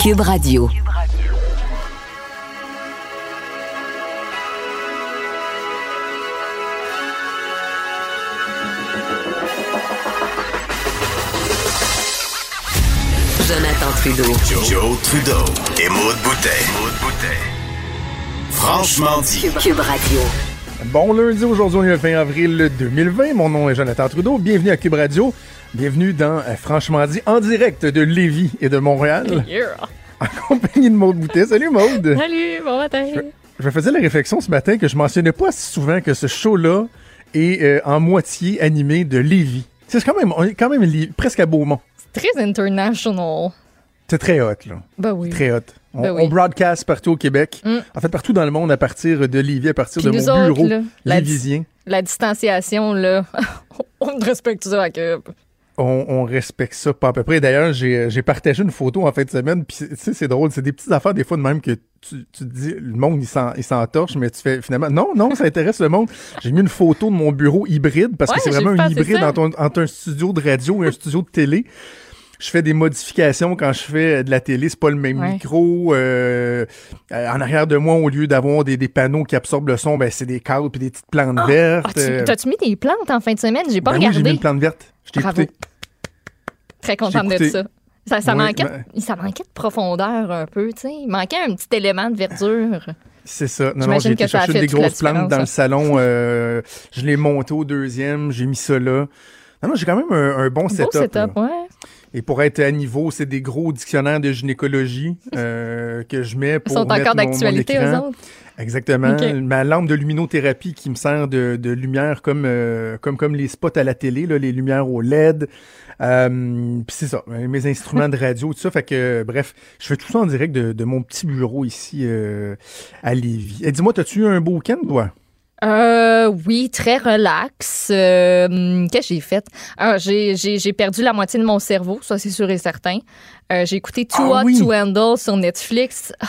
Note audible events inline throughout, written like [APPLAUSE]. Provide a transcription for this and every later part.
Cube Radio. Jonathan Trudeau. Joe, Joe Trudeau et Maude Boutet. Franchement dit. Cube, Cube Radio. Bon lundi, aujourd'hui, on est le 20 avril 2020. Mon nom est Jonathan Trudeau. Bienvenue à Cube Radio. Bienvenue dans euh, Franchement dit, en direct de Lévis et de Montréal, en compagnie de Maude Boutet. Salut Maude! Salut, bon matin. Je me faisais la réflexion ce matin que je mentionnais pas si souvent que ce show-là est euh, en moitié animé de Lévis. C'est quand même, on est quand même presque à Beaumont. Très international. C'est très hot, là. Ben oui. Très hot. On, Ben oui. on broadcast partout au Québec. Mm. En fait, partout dans le monde à partir de Lévis, à partir Puis de mon autres, bureau là, la- lévisien. La distanciation, là, [LAUGHS] on respecte ça à Cube. On, on respecte ça pas à peu près. D'ailleurs, j'ai j'ai partagé une photo en fin de semaine, puis c'est- tu sais, c'est drôle, c'est des petites affaires des fois de même que tu, tu te dis, le monde, il s'en- il s'entorche, mais tu fais finalement, non, non, ça intéresse le monde. J'ai mis une photo de mon bureau hybride, parce Ouais, que c'est vraiment un hybride entre, entre un studio de radio et un studio de télé. Je fais des modifications quand je fais de la télé, c'est pas le même Ouais. micro. euh, euh, en arrière de moi, au lieu d'avoir des, des panneaux qui absorbent le son, ben c'est des câbles puis des petites plantes vertes. Ah, tu- euh, T'as-tu mis des plantes en fin de semaine? J'ai pas ben oui, j'ai mis regardé. une plante verte. Je t'ai écouté. Très contente de ça. Ça, ça, Oui, manquait, ben- ça manquait de profondeur un peu, tu sais. Il manquait un petit élément de verdure. C'est ça. Non, non, j'ai été chercher des grosses plantes dans le ça. salon. euh, je l'ai monté au deuxième, j'ai mis ça là. Non, non, j'ai quand même un, un bon Beau setup. setup, là. ouais. Et pour être à niveau, c'est des gros dictionnaires de gynécologie euh, [LAUGHS] que je mets Ils pour sont mettre encore d'actualité, eux autres? Exactement. Ma lampe de luminothérapie qui me sert de, de lumière comme, euh, comme, comme les spots à la télé, là, les lumières au LED. Euh, Puis c'est ça, mes instruments de radio, tout ça. Fait que, bref, je fais tout ça en direct de, de mon petit bureau ici euh, à Lévis. Et dis-moi, t'as-tu eu un beau week-end, toi? Euh, oui, très relax. Euh, Qu'est-ce que j'ai fait? Ah, j'ai- perdu la moitié de mon cerveau, ça c'est sûr et certain. Euh, j'ai écouté Too Ah Hot oui! to Handle sur Netflix. Ah,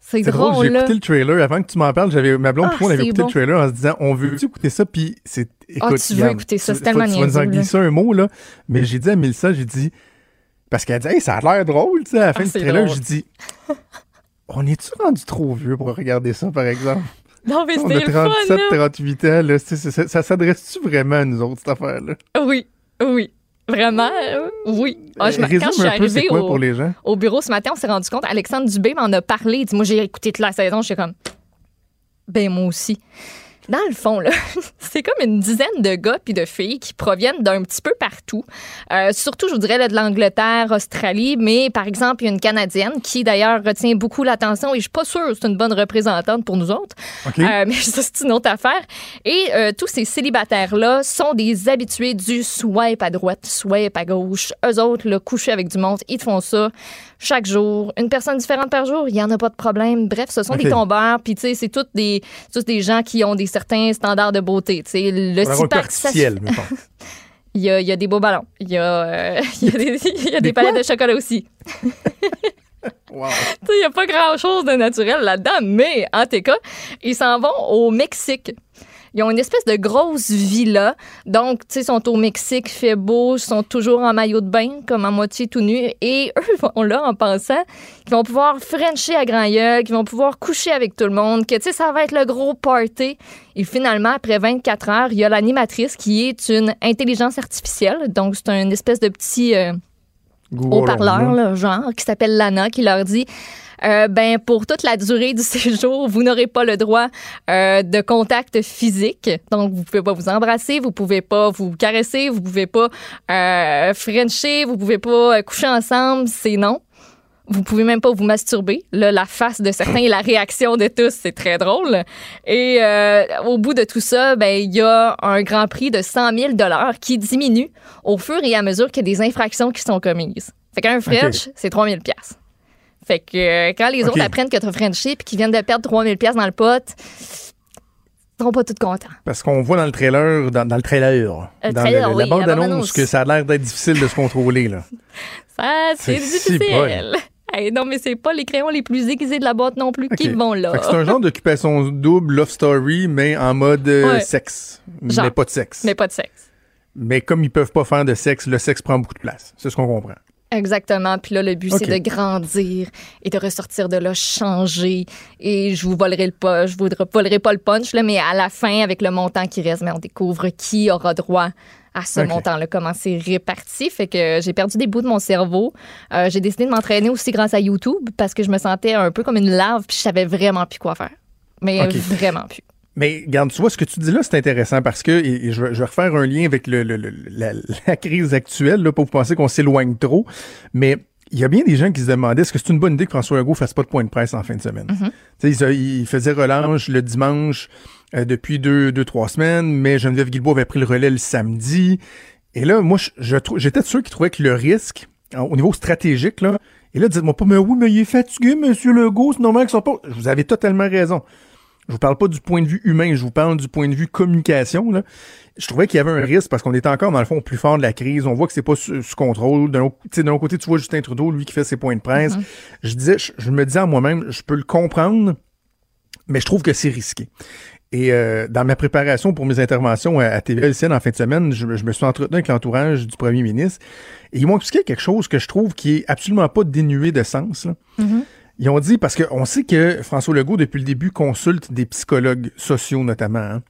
c'est drôle, drôle, j'ai écouté le trailer. Avant que tu m'en parles, j'avais ma blonde Ah, moi, on avait écouté bon. le trailer en se disant on veut-tu écouter ça? Puis c'est. Écoute, tu veux écouter ça, c'est tellement Tu vas nous en glisser un mot, là. Mais j'ai dit à Mélissa, j'ai dit. Parce qu'elle a dit, hey, ça a l'air drôle, tu sais, à la fin Ah, du trailer. J'ai dit, on est-tu rendu trop vieux pour regarder ça, par exemple? Non, mais On c'était le fun, 37, là. 38 ans, là. Ça, ça s'adresse-tu vraiment à nous autres, cette affaire-là? Oui, oui. Vraiment, euh, oui. Ah, je Résume quand je suis peu, arrivée au, pour les gens? au bureau ce matin, on s'est rendu compte, Alexandre Dubé m'en a parlé. Il dit, moi, j'ai écouté toute la saison. J'étais comme, ben, moi aussi. Dans le fond, là, [LAUGHS] c'est comme une dizaine de gars puis de filles qui proviennent d'un petit peu partout. Euh, surtout, je vous dirais, là, de l'Angleterre, Australie, mais par exemple, il y a une Canadienne qui, d'ailleurs, retient beaucoup l'attention et je suis pas sûre que c'est une bonne représentante pour nous autres. OK? Euh, [LAUGHS] mais ça, c'est une autre affaire. Et euh, tous ces célibataires-là sont des habitués du swipe à droite, swipe à gauche. Eux autres, le coucher avec du monde, ils font ça chaque jour. Une personne différente par jour, il n'y en a pas de problème. Bref, ce sont des tombeurs. Puis, tu sais, c'est tous des, tous des gens qui ont des certains standards de beauté. Tu sais, le six-pack, artificiel, [LAUGHS] il y a, il y a des beaux ballons. Il y a, euh, [LAUGHS] il y a des, il y a des Des palettes de chocolat aussi. [LAUGHS] Wow. Il n'y a pas grand-chose de naturel là-dedans, mais en tout cas, ils s'en vont au Mexique. Ils ont une espèce de grosse villa. Donc, tu sais, ils sont au Mexique, fait beau, ils sont toujours en maillot de bain, comme à moitié tout nus. Et [LAUGHS] eux vont là en pensant qu'ils vont pouvoir frencher à grand gueule, qu'ils vont pouvoir coucher avec tout le monde, que, tu sais, ça va être le gros party. Et finalement, après 24 heures, il y a l'animatrice qui est une intelligence artificielle. Donc, c'est une espèce de petit... euh, haut-parleur, genre, qui s'appelle Lana, qui leur dit euh, ben, pour toute la durée du [LAUGHS] séjour, vous n'aurez pas le droit euh, de contact physique. Donc, vous pouvez pas vous embrasser, vous pouvez pas vous caresser, vous pouvez pas euh, frencher, vous pouvez pas euh, coucher ensemble, c'est non. Vous pouvez même pas vous masturber. Là, la face de certains et la réaction de tous, c'est très drôle. Et euh, au bout de tout ça, ben il y a un grand prix de 100 000 dollars qui diminue au fur et à mesure qu'il y a des infractions qui sont commises. Fait qu'un French, c'est 3000 pièces. Fait que euh, quand les autres apprennent que t'as Frenché puis qu'ils viennent de perdre 3000 pièces dans le pot, ils seront pas tous contents. Parce qu'on voit dans le trailer, dans, dans le trailer, Le dans trailer, le- oui, la la bande-annonce. que ça a l'air d'être difficile de se contrôler. Là. [LAUGHS] Ça, c'est si difficile. [LAUGHS] Hey, non, mais c'est pas les crayons les plus aiguisés de la boîte non plus qui vont là. Fait que c'est un genre d'occupation double, love story, mais en mode euh, Ouais. sexe. Genre. Mais pas de sexe. Mais Mais... pas de sexe. comme ils peuvent pas faire de sexe, le sexe prend beaucoup de place. C'est ce qu'on comprend. Exactement. Puis là, le but, c'est de grandir et de ressortir de là changé. Et je vous volerai le pas, je vous volerai pas le punch, là, mais à la fin, avec le montant qui reste, mais on découvre qui aura droit à ce montant-là, comment c'est réparti. Fait que j'ai perdu des bouts de mon cerveau. Euh, j'ai décidé de m'entraîner aussi grâce à YouTube parce que je me sentais un peu comme une lave puis je savais vraiment plus quoi faire. Mais Ok. vraiment plus. Mais regarde, tu vois, ce que tu dis là, c'est intéressant parce que, et, et je, vais- je vais refaire un lien avec le, le- le- la, la crise actuelle, là, pour vous penser qu'on s'éloigne trop, mais il y a bien des gens qui se demandaient est-ce que c'est une bonne idée que François Legault fasse pas de point de presse en fin de semaine? Tu sais, il, il faisait relâche le dimanche euh, depuis deux, deux, trois semaines, mais Geneviève Guilbeault avait pris le relais le samedi. Et là, moi, j'étais de ceux qui trouvaient que le risque, au niveau stratégique, là, et là, dites-moi pas, mais oui, mais il est fatigué, monsieur Legault, c'est normal qu'il soit pas. Vous avez totalement raison. Je vous parle pas du point de vue humain, je vous parle du point de vue communication. Là. Je trouvais qu'il y avait un risque parce qu'on était encore, dans le fond, au plus fort de la crise. On voit que c'est pas sous, sous contrôle. D'un autre, côté, tu vois Justin Trudeau, lui, qui fait ses points de presse. Je disais, je, je me disais à moi-même, je peux le comprendre, mais je trouve que c'est risqué. Et euh, dans ma préparation pour mes interventions à, à TVLCN en fin de semaine, je, je me suis entretenu avec l'entourage du premier ministre et ils m'ont expliqué quelque chose que je trouve qui est absolument pas dénué de sens. là. Ils ont dit, parce qu'on sait que François Legault, depuis le début, consulte des psychologues sociaux notamment. hein.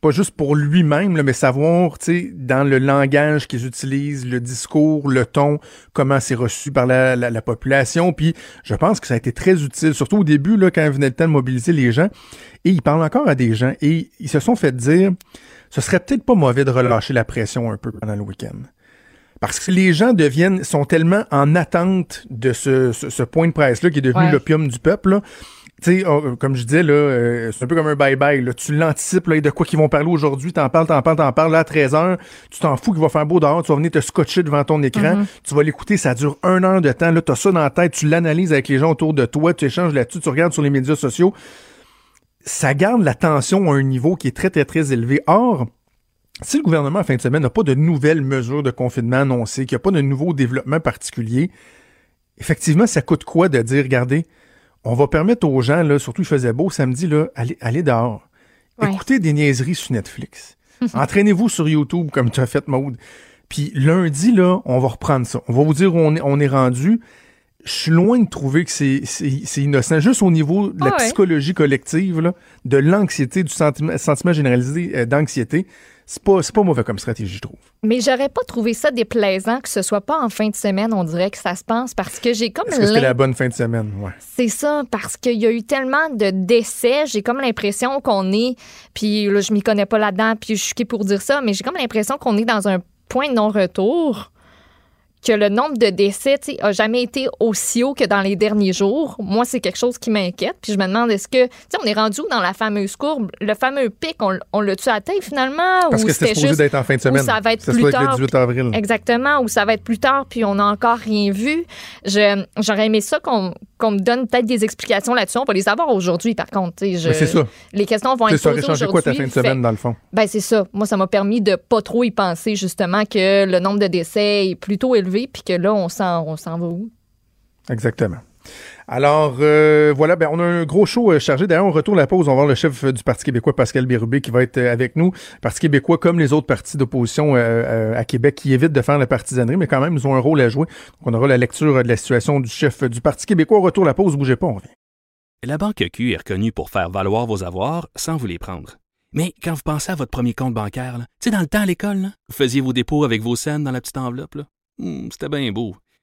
Pas juste pour lui-même, mais savoir, tu sais, dans le langage qu'ils utilisent, le discours, le ton, comment c'est reçu par la population. Puis je pense que ça a été très utile, surtout au début, là, quand il venait le temps de mobiliser les gens. Et il parle encore à des gens. Et ils se sont fait dire, ce serait peut-être pas mauvais de relâcher la pression un peu pendant le week-end. Parce que les gens deviennent, sont tellement en attente de ce, ce, ce point de presse-là qui est devenu Ouais. l'opium du peuple. là. Tu sais, oh, comme je disais, là, euh, c'est un peu comme un bye-bye. là. Tu l'anticipes là, de quoi qu'ils vont parler aujourd'hui. T'en parles, t'en parles, t'en parles. Là, à 13h, tu t'en fous qu'il va faire beau dehors. Tu vas venir te scotcher devant ton écran. Tu vas l'écouter. Ça dure un heure de temps. Là, t'as ça dans la tête. Tu l'analyses avec les gens autour de toi. Tu échanges là-dessus. Tu regardes sur les médias sociaux. Ça garde la tension à un niveau qui est très, très, très élevé. Or, si le gouvernement, en fin de semaine, n'a pas de nouvelles mesures de confinement annoncées, qu'il n'y a pas de nouveau développement particulier, effectivement, ça coûte quoi de dire, regardez, on va permettre aux gens, là, surtout il faisait beau samedi, là, allez, allez dehors. Ouais. Écoutez des niaiseries sur Netflix. [LAUGHS] Entraînez-vous sur YouTube comme tu as fait, Maude. Puis lundi, là, on va reprendre ça. On va vous dire où on est, on est rendu. Je suis loin de trouver que c'est c'est- c'est innocent. Juste au niveau de la Ah ouais. psychologie collective, là, de l'anxiété, du sentiment, sentiment généralisé euh, d'anxiété, c'est pas, c'est pas mauvais comme stratégie, je trouve. Mais j'aurais pas trouvé ça déplaisant que ce soit pas en fin de semaine, on dirait que ça se passe parce que j'ai comme Est-ce que c'était la bonne fin de semaine? Ouais. C'est ça, parce qu'il y a eu tellement de décès, j'ai comme l'impression qu'on est, puis là, je m'y connais pas là-dedans, puis je suis qui pour dire ça, mais j'ai comme l'impression qu'on est dans un point de non-retour, que le nombre de décès, a jamais été aussi haut que dans les derniers jours. Moi, c'est quelque chose qui m'inquiète, puis je me demande, est-ce que, tu sais, on est rendu où dans la fameuse courbe? Le fameux pic, on, on l'a-tu atteint finalement? Parce ou que c'était supposé d'être en fin de ou semaine. ça va être plus être tard. le 18 avril. Exactement, ou ça va être plus tard, puis on n'a encore rien vu. J'aurais aimé ça qu'on qu'on me donne peut-être des explications là-dessus. On va les avoir aujourd'hui, par contre. je- Mais c'est ça. Les questions vont être posées changé quoi ta aujourd'hui. fin de semaine, Fait- dans le fond? Ben, c'est ça. Moi, ça m'a permis de pas trop y penser, justement, que le nombre de décès est plutôt élevé, puis que là, on s'en on s'en va où? Exactement. Alors, euh, voilà, ben, on a un gros show euh, chargé. D'ailleurs, on retourne la pause. On va voir le chef du Parti québécois, Pascal Bérubé, qui va être euh, avec nous. Parti québécois, comme les autres partis d'opposition à Québec, qui évitent de faire la partisanerie, mais quand même, ils ont un rôle à jouer. Donc, on aura la lecture de la situation du chef du Parti québécois. On retourne à la pause. Bougez pas, on revient. La Banque Q est reconnue pour faire valoir vos avoirs sans vous les prendre. Mais quand vous pensez à votre premier compte bancaire, tu sais, dans le temps à l'école, vous faisiez vos dépôts avec vos scènes dans la petite enveloppe. Hmm, C'était bien beau.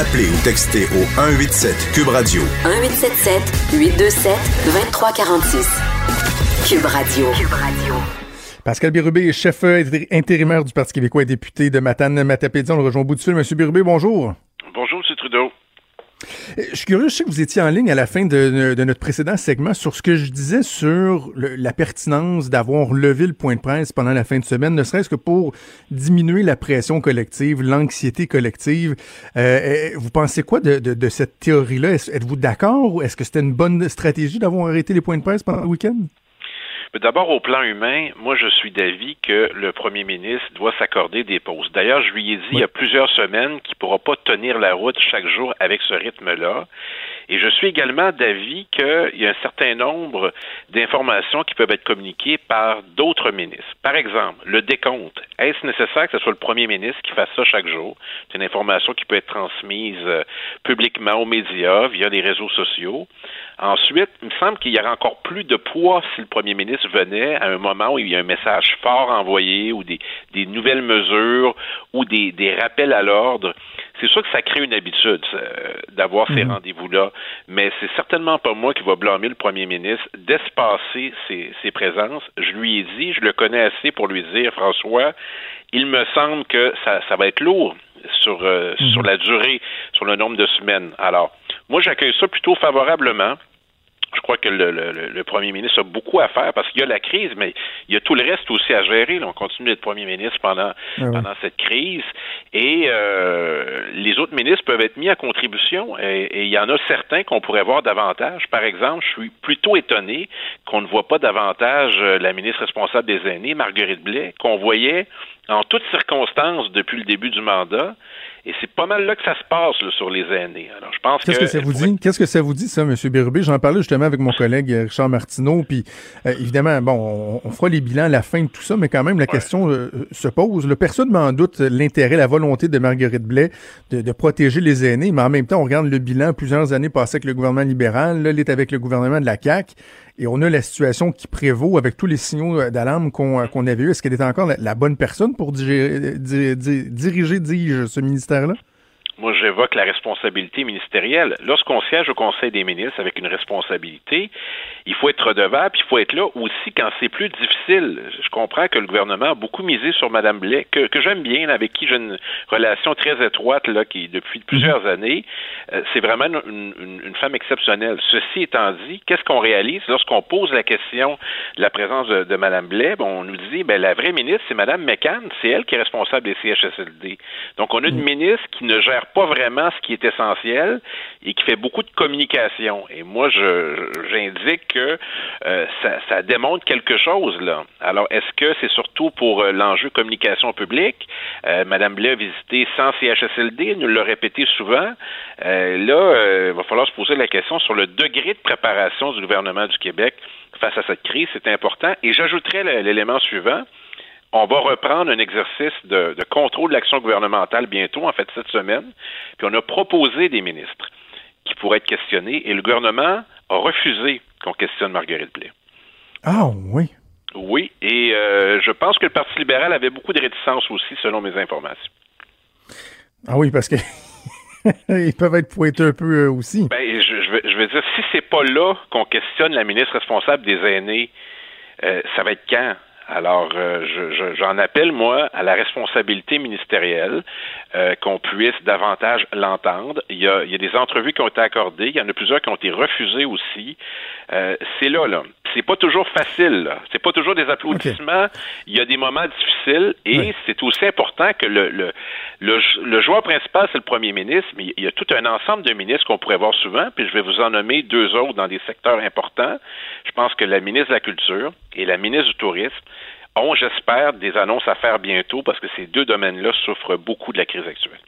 Appelez ou textez au 187 Cube Radio. 1877 827 2346. Cube Radio. Cube Radio. Pascal Bérubé, chef euh, intérimaire du Parti québécois et député de Matane-Matapédia. On le rejoint au bout du fil. Monsieur Bérubé, bonjour. Je suis curieux, je sais que vous étiez en ligne à la fin de, notre précédent segment sur ce que je disais sur la pertinence d'avoir levé le point de presse pendant la fin de semaine, ne serait-ce que pour diminuer la pression collective, l'anxiété collective. Euh, vous pensez quoi de, cette théorie-là? Êtes-vous d'accord ou est-ce que c'était une bonne stratégie d'avoir arrêté les points de presse pendant le week-end? D'abord, au plan humain, moi, je suis d'avis que le premier ministre doit s'accorder des pauses. D'ailleurs, je lui ai dit il y a plusieurs semaines qu'il ne pourra pas tenir la route chaque jour avec ce rythme-là. Et je suis également d'avis qu'il y a un certain nombre d'informations qui peuvent être communiquées par d'autres ministres. Par exemple, le décompte. Est-ce nécessaire que ce soit le premier ministre qui fasse ça chaque jour? C'est une information qui peut être transmise euh, publiquement aux médias, via les réseaux sociaux. Ensuite, il me semble qu'il y aurait encore plus de poids si le premier ministre venait à un moment où il y a un message fort envoyé ou des, nouvelles mesures ou des, rappels à l'ordre. C'est sûr que ça crée une habitude euh, d'avoir ces mhm. rendez-vous-là, mais c'est certainement pas moi qui va blâmer le premier ministre d'espacer ses, ses présences. Je lui ai dit, je le connais assez pour lui dire, François, il me semble que ça, ça va être lourd sur, euh, mhm. sur la durée, sur le nombre de semaines. Alors, moi, j'accueille ça plutôt favorablement je crois que le, le, premier ministre a beaucoup à faire parce qu'il y a la crise, mais il y a tout le reste aussi à gérer. on continue d'être premier ministre pendant, ah pendant cette crise et euh, les autres ministres peuvent être mis à contribution et, il y en a certains qu'on pourrait voir davantage. Par exemple, je suis plutôt étonné qu'on ne voit pas davantage euh, la ministre responsable des aînés, Marguerite Blais, qu'on voyait en toutes circonstances depuis le début du mandat. Et c'est pas mal là que ça se passe sur les aînés. Alors, je pense Qu'est-ce que, ça vous dit? Qu'est-ce que ça vous dit, ça, M. Bérubé? J'en parlais justement avec mon collègue euh, Richard Martineau. Puis, euh, évidemment, bon, on, fera les bilans à la fin de tout ça, mais quand même, la question euh, se pose. Le personne m'en doute l'intérêt, la volonté de Marguerite Blais de, de, protéger les aînés, mais en même temps, on regarde le bilan plusieurs années passées avec le gouvernement libéral. Là, il est avec le gouvernement de la CAQ. Et on a la situation qui prévaut avec tous les signaux d'alarme qu'on avait eus. Est-ce qu'elle est encore la, bonne personne pour diriger, diriger dis-je, ce ministère-là? Moi j'évoque la responsabilité ministérielle. Lorsqu'on siège au Conseil des ministres avec une responsabilité, il faut être redevable, il faut être là aussi quand c'est plus difficile. Je comprends que le gouvernement a beaucoup misé sur Mme Blais, que, j'aime bien, avec qui j'ai une relation très étroite là, qui depuis plusieurs années. Euh, c'est vraiment une, femme exceptionnelle. Ceci étant dit, qu'est-ce qu'on réalise lorsqu'on pose la question de la présence de, Mme Blais? on nous dit, ben, la vraie ministre, c'est Mme McCann, c'est elle qui est responsable des CHSLD. Donc, on a une ministre qui ne gère pas vraiment ce qui est essentiel et qui fait beaucoup de communication. Et moi, j'indique que euh, ça, démontre quelque chose là. Alors, est-ce que c'est surtout pour euh, l'enjeu communication publique? Euh, Madame Blais a visité 100 CHSLD, nous l'a répété souvent. là, il va falloir se poser la question sur le degré de préparation du gouvernement du Québec face à cette crise. C'est important. Et j'ajouterais l'élément suivant on va reprendre un exercice de, contrôle de l'action gouvernementale bientôt, en fait, cette semaine. Puis on a proposé des ministres qui pourraient être questionnés et le gouvernement a refusé qu'on questionne Marguerite Blais. Ah oui. Oui, et euh, je pense que le Parti libéral avait beaucoup de réticence aussi, selon mes informations. Ah oui, parce que [LAUGHS] ils peuvent être pointés un peu aussi. Ben, je, veux, je veux dire, si c'est pas là qu'on questionne la ministre responsable des aînés, euh, ça va être quand? Alors, euh, j'en appelle, moi, à la responsabilité ministérielle, euh, qu'on puisse davantage l'entendre. Il y, a, il y a des entrevues qui ont été accordées, il y en a plusieurs qui ont été refusées aussi. Euh, c'est là, là. C'est pas toujours facile. C'est pas toujours des applaudissements. Il y a des moments difficiles et c'est aussi important que le, le, le, joueur principal, c'est le premier ministre, mais il y a tout un ensemble de ministres qu'on pourrait voir souvent, puis je vais vous en nommer deux autres dans des secteurs importants. Je pense que la ministre de la Culture et la ministre du Tourisme ont, j'espère, des annonces à faire bientôt parce que ces deux domaines-là souffrent beaucoup de la crise actuelle.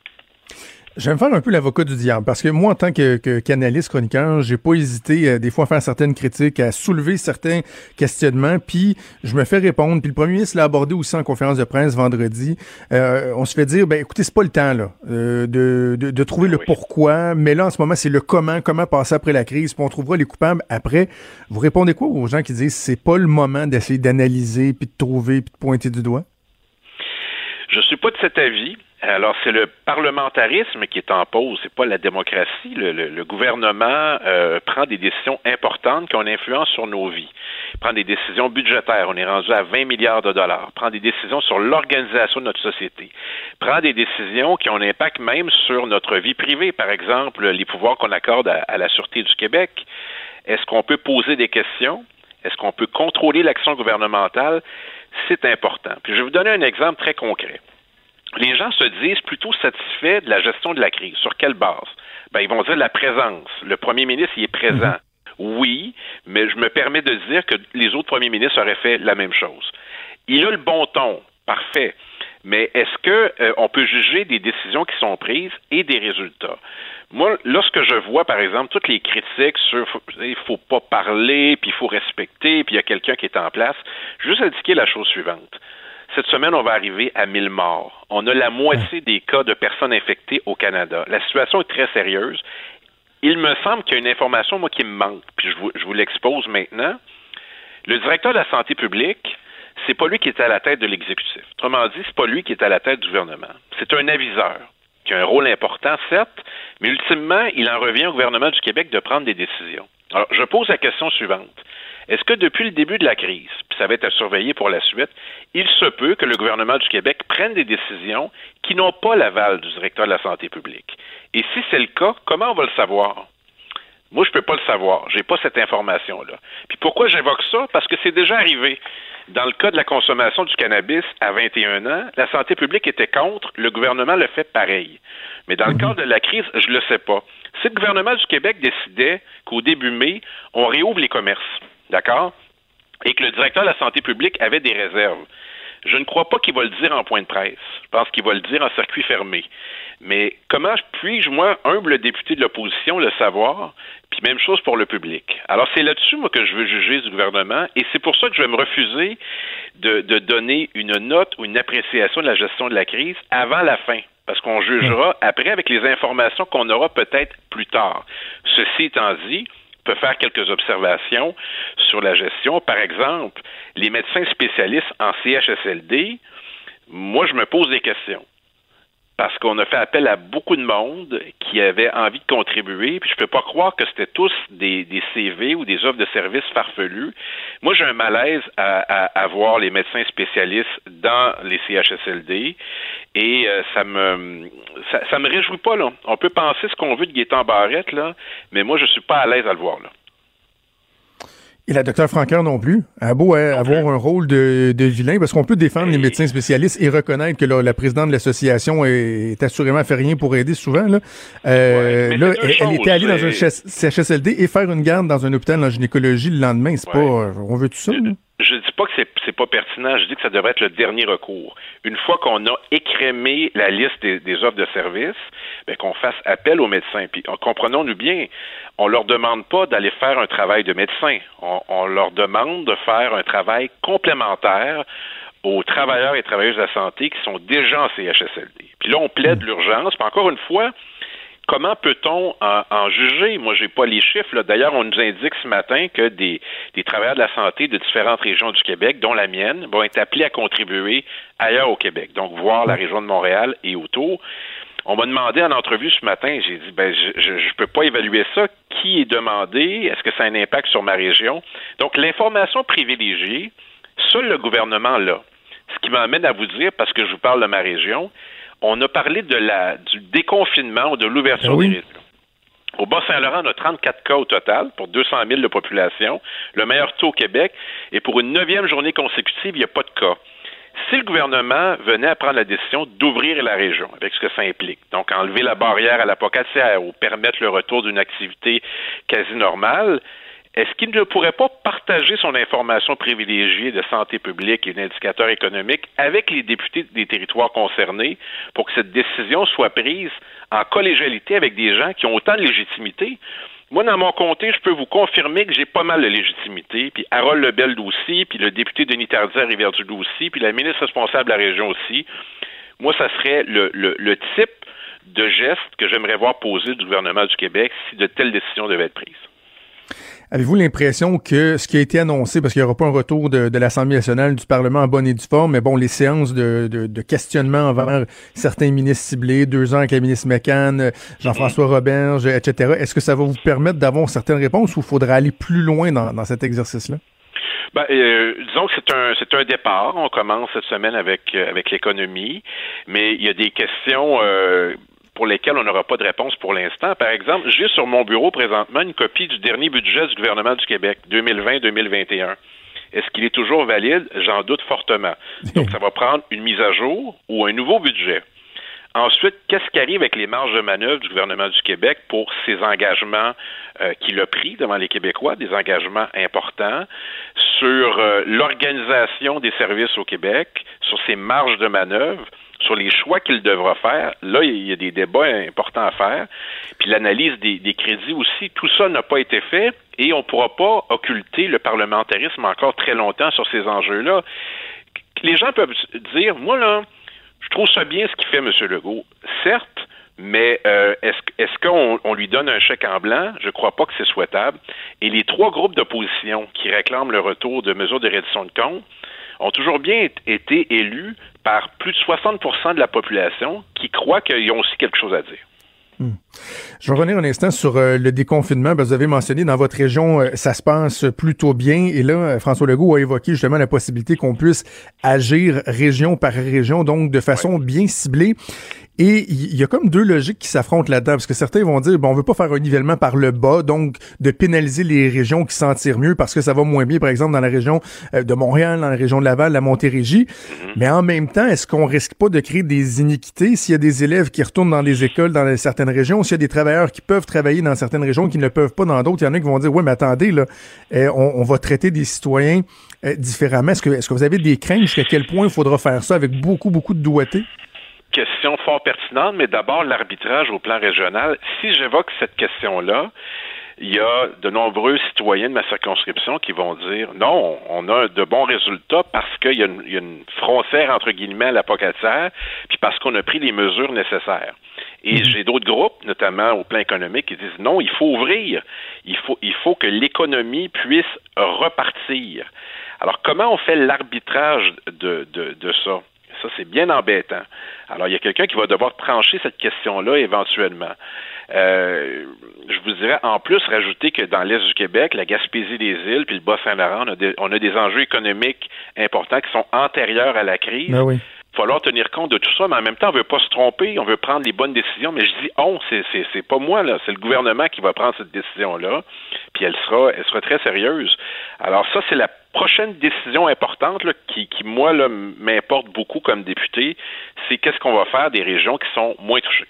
Je vais me faire un peu l'avocat du diable parce que moi, en tant que, que canaliste chroniqueur, j'ai pas hésité euh, des fois à faire certaines critiques, à soulever certains questionnements, puis je me fais répondre. Puis le premier ministre l'a abordé aussi en conférence de presse vendredi. Euh, on se fait dire, ben écoutez, c'est pas le temps là euh, de, de, de, trouver le pourquoi, mais là en ce moment c'est le comment, comment passer après la crise, puis on trouvera les coupables après. Vous répondez quoi aux gens qui disent c'est pas le moment d'essayer d'analyser puis de trouver puis de pointer du doigt? Je suis pas de cet avis. Alors, c'est le parlementarisme qui est en pause, c'est pas la démocratie. Le, gouvernement euh, prend des décisions importantes qui ont une influence sur nos vies. Prend des décisions budgétaires, on est rendu à 20 milliards de dollars. Prend des décisions sur l'organisation de notre société. Prend des décisions qui ont un impact même sur notre vie privée. Par exemple, les pouvoirs qu'on accorde à la Sûreté du Québec. Est-ce qu'on peut poser des questions? Est-ce qu'on peut contrôler l'action gouvernementale? C'est important. Puis je vais vous donner un exemple très concret les gens se disent plutôt satisfaits de la gestion de la crise. Sur quelle base? Ben, ils vont dire la présence. Le premier ministre, il est présent. Mhm. Oui, mais je me permets de dire que les autres premiers ministres auraient fait la même chose. Il a le bon ton. Parfait. Mais est-ce que euh, on peut juger des décisions qui sont prises et des résultats? Moi, lorsque je vois, par exemple, toutes les critiques sur il faut pas parler, puis il faut respecter, puis il y a quelqu'un qui est en place, juste indiquer la chose suivante. Cette semaine, on va arriver à 1000 morts. On a la moitié des cas de personnes infectées au Canada. La situation est très sérieuse. Il me semble qu'il y a une information, moi, qui me manque, puis je vous, je vous l'expose maintenant. Le directeur de la santé publique, c'est pas lui qui est à la tête de l'exécutif. Autrement dit, c'est pas lui qui est à la tête du gouvernement. C'est un aviseur qui a un rôle important, certes, mais ultimement, il en revient au gouvernement du Québec de prendre des décisions. Alors, je pose la question suivante. Est-ce que depuis le début de la crise, puis ça va être à surveiller pour la suite, il se peut que le gouvernement du Québec prenne des décisions qui n'ont pas l'aval du directeur de la santé publique? Et si c'est le cas, comment on va le savoir? Moi, je ne peux pas le savoir. Je n'ai pas cette information-là. Puis pourquoi j'évoque ça? Parce que c'est déjà arrivé. Dans le cas de la consommation du cannabis à 21 ans, la santé publique était contre, le gouvernement le fait pareil. Mais dans le mhm. cadre de la crise, je ne le sais pas. Si le gouvernement du Québec décidait qu'au début mai, on réouvre les commerces, D'accord? Et que le directeur de la santé publique avait des réserves. Je ne crois pas qu'il va le dire en point de presse. Je pense qu'il va le dire en circuit fermé. Mais comment puis-je, moi, humble député de l'opposition, le savoir? Puis même chose pour le public. Alors, c'est là-dessus, moi, que je veux juger du gouvernement. Et c'est pour ça que je vais me refuser de, de donner une note ou une appréciation de la gestion de la crise avant la fin parce qu'on jugera après avec les informations qu'on aura peut-être plus tard. Ceci étant dit, peut faire quelques observations sur la gestion. Par exemple, les médecins spécialistes en CHSLD, moi, je me pose des questions parce qu'on a fait appel à beaucoup de monde qui avait envie de contribuer, puis je peux pas croire que c'était tous des, CV ou des offres de services farfelus. Moi, j'ai un malaise à, voir les médecins spécialistes dans les CHSLD, et euh, ça me ça, ça, me réjouit pas là. On peut penser ce qu'on veut de Gaétan Barrette là, mais moi je suis pas à l'aise à le voir là. Et la docteur Franqueur non plus. a beau hein, avoir un rôle de, vilain, parce qu'on peut défendre les médecins spécialistes et reconnaître que la, présidente de l'association est, assurément fait rien pour aider souvent. Là, euh, là elle, était allée dans un CHSLD et faire une garde dans un hôpital en gynécologie le lendemain. C'est pas. On veut tout ça? Je dis pas que c'est, c'est pas pertinent, je dis que ça devrait être le dernier recours. Une fois qu'on a écrémé la liste des, offres de services, ben, qu'on fasse appel aux médecins. Puis comprenons-nous bien, on leur demande pas d'aller faire un travail de médecin. On, leur demande de faire un travail complémentaire aux travailleurs et travailleuses de la santé qui sont déjà en CHSLD. Puis là, on plaide mmh. l'urgence. Puis encore une fois, comment peut-on en, juger? Moi, j'ai pas les chiffres. D'ailleurs, on nous indique ce matin que des, travailleurs de la santé de différentes régions du Québec, dont la mienne, vont être appelés à contribuer ailleurs au Québec. Donc, voir la région de Montréal et autour. On m'a demandé en entrevue ce matin, j'ai dit, ben, je ne peux pas évaluer ça. Qui est demandé? Est-ce que ça a un impact sur ma région? Donc, l'information privilégiée, seul le gouvernement l'a. Ce qui m'amène à vous dire, parce que je vous parle de ma région, on a parlé de la, du déconfinement ou de l'ouverture ben des réseaux. Au Bas-Saint-Laurent, on a 34 cas au total pour 200 000 de population, le meilleur taux au Québec, et pour une neuvième journée consécutive, il n'y a pas de cas. Si le gouvernement venait à prendre la décision d'ouvrir la région, avec ce que ça implique, donc enlever la barrière à la pocatière ou permettre le retour d'une activité quasi normale, est-ce qu'il ne pourrait pas partager son information privilégiée de santé publique et d'indicateurs économiques avec les députés des territoires concernés pour que cette décision soit prise en collégialité avec des gens qui ont autant de légitimité? Moi, dans mon comté, je peux vous confirmer que j'ai pas mal de légitimité, puis Harold Lebel aussi, puis le député Denis Tardier Rivière-du-Loup aussi, puis la ministre responsable de la région aussi. Moi, ça serait le, le type de geste que j'aimerais voir posé du gouvernement du Québec si de telles décisions devaient être prises. Avez-vous l'impression que ce qui a été annoncé, parce qu'il n'y aura pas un retour de, l'Assemblée nationale du Parlement en bonne et due forme, mais bon, les séances de, questionnement envers certains ministres ciblés, deux ans avec la ministre McCann, Jean-François Roberge, etc., est-ce que ça va vous permettre d'avoir certaines réponses ou faudra aller plus loin dans, dans cet exercice-là? Ben, euh, disons que c'est un c'est un départ. On commence cette semaine avec euh, avec l'économie, mais il y a des questions euh, pour lesquelles on n'aura pas de réponse pour l'instant. Par exemple, j'ai sur mon bureau présentement une copie du dernier budget du gouvernement du Québec, 2020-2021. Est-ce qu'il est toujours valide? J'en doute fortement. Donc, ça va prendre une mise à jour ou un nouveau budget. Ensuite, qu'est-ce qui arrive avec les marges de manœuvre du gouvernement du Québec pour ses engagements euh, qu'il a pris devant les Québécois, des engagements importants sur euh, l'organisation des services au Québec, sur ses marges de manœuvre, sur les choix qu'il devra faire. Là, il y a des débats importants à faire. Puis l'analyse des, crédits aussi, tout ça n'a pas été fait et on ne pourra pas occulter le parlementarisme encore très longtemps sur ces enjeux-là. Les gens peuvent dire, moi là, je trouve ça bien ce qu'il fait, M. Legault. Certes, mais euh, est-ce est qu'on on lui donne un chèque en blanc? Je ne crois pas que c'est souhaitable. Et les trois groupes d'opposition qui réclament le retour de mesures de reddition de comptes ont toujours bien été élus par plus de 60% de la population qui croient qu'ils ont aussi quelque chose à dire. Hmm. Je vais revenir un instant sur euh, le déconfinement. vous avez mentionné dans votre région, euh, ça se passe plutôt bien. Et là, euh, François Legault a évoqué justement la possibilité qu'on puisse agir région par région, donc de façon bien ciblée. Et il y a comme deux logiques qui s'affrontent là-dedans, parce que certains vont dire, bon, on veut pas faire un nivellement par le bas, donc de pénaliser les régions qui s'en tirent mieux parce que ça va moins bien, par exemple, dans la région de Montréal, dans la région de Laval, la Montérégie. Mm-hmm. Mais en même temps, est-ce qu'on risque pas de créer des iniquités s'il y a des élèves qui retournent dans les écoles dans certaines régions, s'il y a des travailleurs qui peuvent travailler dans certaines régions qui ne peuvent pas dans d'autres, il y en a qui vont dire, ouais, mais attendez, là, euh, on, va traiter des citoyens euh, différemment. Est-ce que, est-ce que vous avez des craintes jusqu'à quel point il faudra faire ça avec beaucoup, beaucoup de doigté? question fort pertinente, mais d'abord l'arbitrage au plan régional. Si j'évoque cette question-là, il y a de nombreux citoyens de ma circonscription qui vont dire non, on a de bons résultats parce qu'il y, a une frontière entre guillemets à la pocatière, puis parce qu'on a pris les mesures nécessaires. Et mhm. j'ai d'autres groupes, notamment au plan économique, qui disent non, il faut ouvrir, il faut, il faut que l'économie puisse repartir. Alors, comment on fait l'arbitrage de, de, de ça? Ça, c'est bien embêtant. Alors, il y a quelqu'un qui va devoir trancher cette question-là éventuellement. Euh, je vous dirais, en plus, rajouter que dans l'Est du Québec, la Gaspésie des îles puis le Bas-Saint-Laurent, on, a des enjeux économiques importants qui sont antérieurs à la crise. Ben oui. Il va falloir tenir compte de tout ça, mais en même temps, on ne veut pas se tromper, on veut prendre les bonnes décisions. Mais je dis on, c'est, c'est, pas moi, là, c'est le gouvernement qui va prendre cette décision-là, puis elle sera, elle sera très sérieuse. Alors ça, c'est la prochaine décision importante qui, qui, moi, là, m'importe beaucoup comme député, c'est qu'est-ce qu'on va faire des régions qui sont moins touchées.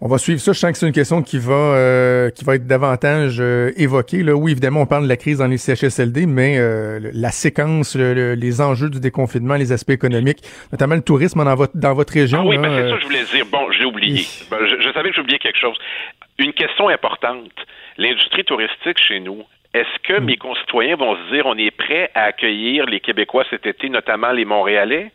On va suivre ça. Je sens que c'est une question qui va euh, qui va être davantage euh, évoquée. Là. Oui, évidemment, on parle de la crise dans les CHSLD, mais euh, la séquence, les enjeux du déconfinement, les aspects économiques, notamment le tourisme dans votre dans votre région. Ah oui, mais c'est ça que je voulais dire. Bon, j'ai oublié. Ben, je, je, savais que j'oubliais quelque chose. Une question importante. L'industrie touristique chez nous, est-ce que hmm. mes concitoyens vont se dire on est prêt à accueillir les Québécois cet été, notamment les Montréalais?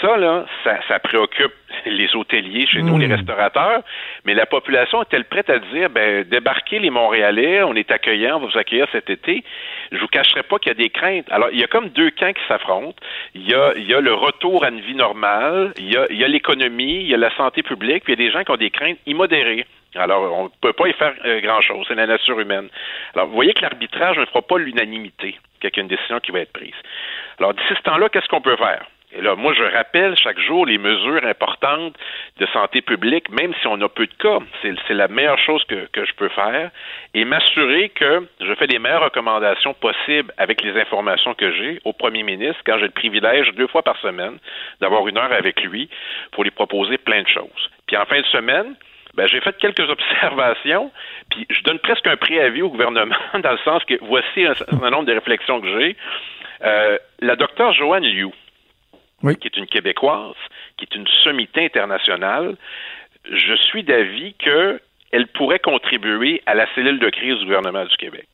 Ça, là, ça, préoccupe les hôteliers chez nous, les hmm. restaurateurs, mais la population est-elle prête à dire, ben, débarquez les Montréalais, on est accueillant, on va vous accueillir cet été? Je vous cacherai pas qu'il y a des craintes. Alors, il y a comme deux camps qui s'affrontent. Il y a, il y a le retour à une vie normale, il y a, il y a l'économie, il y a la santé publique, puis il y a des gens qui ont des craintes immodérées. Alors, on ne peut pas y faire euh, grand-chose. C'est la nature humaine. Alors, vous voyez que l'arbitrage ne fera pas l'unanimité qu'il y a une décision qui va être prise. Alors, d'ici ce temps-là, qu'est-ce qu'on peut faire? Et là, moi, je rappelle chaque jour les mesures importantes de santé publique, même si on a peu de cas. C'est la meilleure chose que, que je peux faire et m'assurer que je fais les meilleures recommandations possibles avec les informations que j'ai au premier ministre quand j'ai le privilège deux fois par semaine d'avoir une heure avec lui pour lui proposer plein de choses. Puis en fin de semaine, ben, j'ai fait quelques [LAUGHS] observations, puis je donne presque un préavis au gouvernement [LAUGHS] dans le sens que voici un certain nombre de réflexions que j'ai. Euh, la docteure Joanne Liu, qui est une Québécoise, qui est une sommité internationale, je suis d'avis qu'elle pourrait contribuer à la cellule de crise du gouvernement du Québec.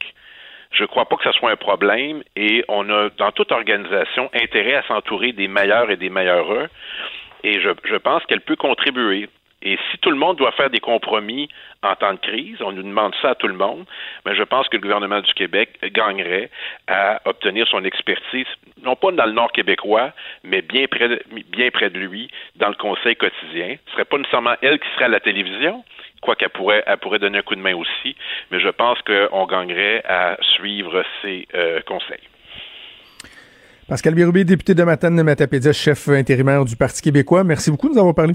Je ne crois pas que ce soit un problème et on a, dans toute organisation, intérêt à s'entourer des meilleurs et des meilleurs. Et je, je pense qu'elle peut contribuer Et si tout le monde doit faire des compromis en temps de crise, on nous demande ça à tout le monde, mais je pense que le gouvernement du Québec gagnerait à obtenir son expertise, non pas dans le nord québécois, mais bien près de, bien près de lui, dans le conseil quotidien. Ce serait pas nécessairement elle qui serait à la télévision, quoi qu'elle pourrait, elle pourrait donner un coup de main aussi, mais je pense qu'on gagnerait à suivre ses euh, conseils. Pascal Bérubé, député de Matane de Matapédia, chef intérimaire du Parti québécois. Merci beaucoup de nous avoir parlé.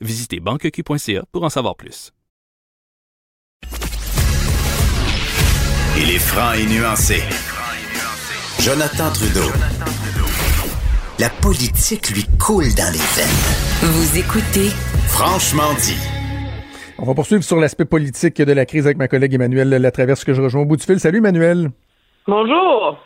Visitez banqueq.ca pour en savoir plus. Il est franc et nuancé. Jonathan Trudeau. La politique lui coule dans les veines. Vous écoutez Franchement dit. On va poursuivre sur l'aspect politique de la crise avec ma collègue Emmanuel Latraverse que je rejoins au bout du fil. Salut Emmanuel. Bonjour.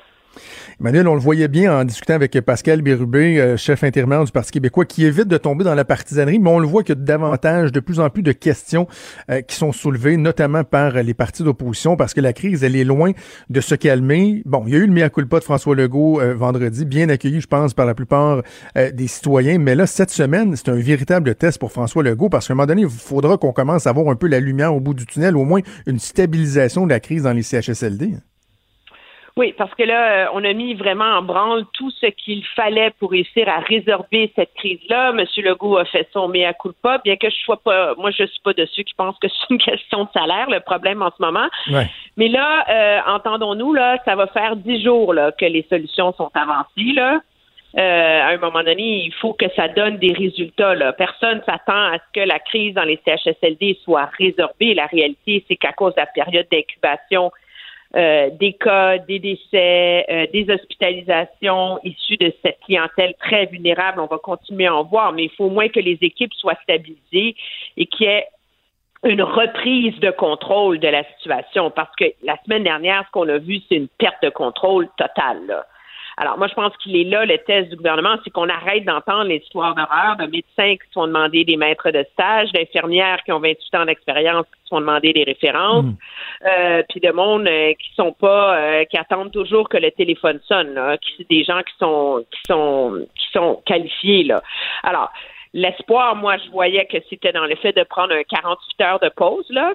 Emmanuel, on le voyait bien en discutant avec Pascal Bérubé, euh, chef intérimaire du Parti québécois, qui évite de tomber dans la partisanerie, mais on le voit qu'il y a davantage, de plus en plus de questions euh, qui sont soulevées, notamment par les partis d'opposition, parce que la crise, elle est loin de se calmer. Bon, il y a eu le mea culpa de François Legault euh, vendredi, bien accueilli, je pense, par la plupart des citoyens, mais là, cette semaine, c'est un véritable test pour François Legault, parce qu'à un moment donné, il faudra qu'on commence à voir un peu la lumière au bout du tunnel, au moins une stabilisation de la crise dans les CHSLD. Oui, parce que là, euh, on a mis vraiment en branle tout ce qu'il fallait pour réussir à résorber cette crise-là. Monsieur Legault a fait son mea culpa, bien que je sois pas, moi je suis pas de ceux qui pensent que [LAUGHS] c'est une question de salaire, le problème en ce moment. Mais là, euh, entendons-nous, là, ça va faire dix jours là, que les solutions sont avancées. Là. Euh, à un moment donné, il faut que ça donne des résultats. Là. Personne s'attend à ce que la crise dans les CHSLD soit résorbée. La réalité, c'est qu'à cause de la période d'incubation, euh, des cas, des décès, euh, des hospitalisations issues de cette clientèle très vulnérable. On va continuer à en voir, mais il faut au moins que les équipes soient stabilisées et qu'il y ait une reprise de contrôle de la situation. Parce que la semaine dernière, ce qu'on a vu, c'est une perte de contrôle totale. Là. Alors, moi, je pense qu'il est là, le test du gouvernement, c'est qu'on arrête d'entendre les histoires d'horreur de médecins qui se font demander des maîtres de stage, d'infirmières qui ont 28 ans d'expérience qui se font demander des références, hmm. euh, puis de monde euh, qui sont pas, euh, qui attendent toujours que le téléphone sonne, là, qui des gens qui sont, qui sont, qui sont qualifiés, là. Alors, l'espoir, moi, je voyais que c'était dans le fait de prendre un 48 heures de pause, là,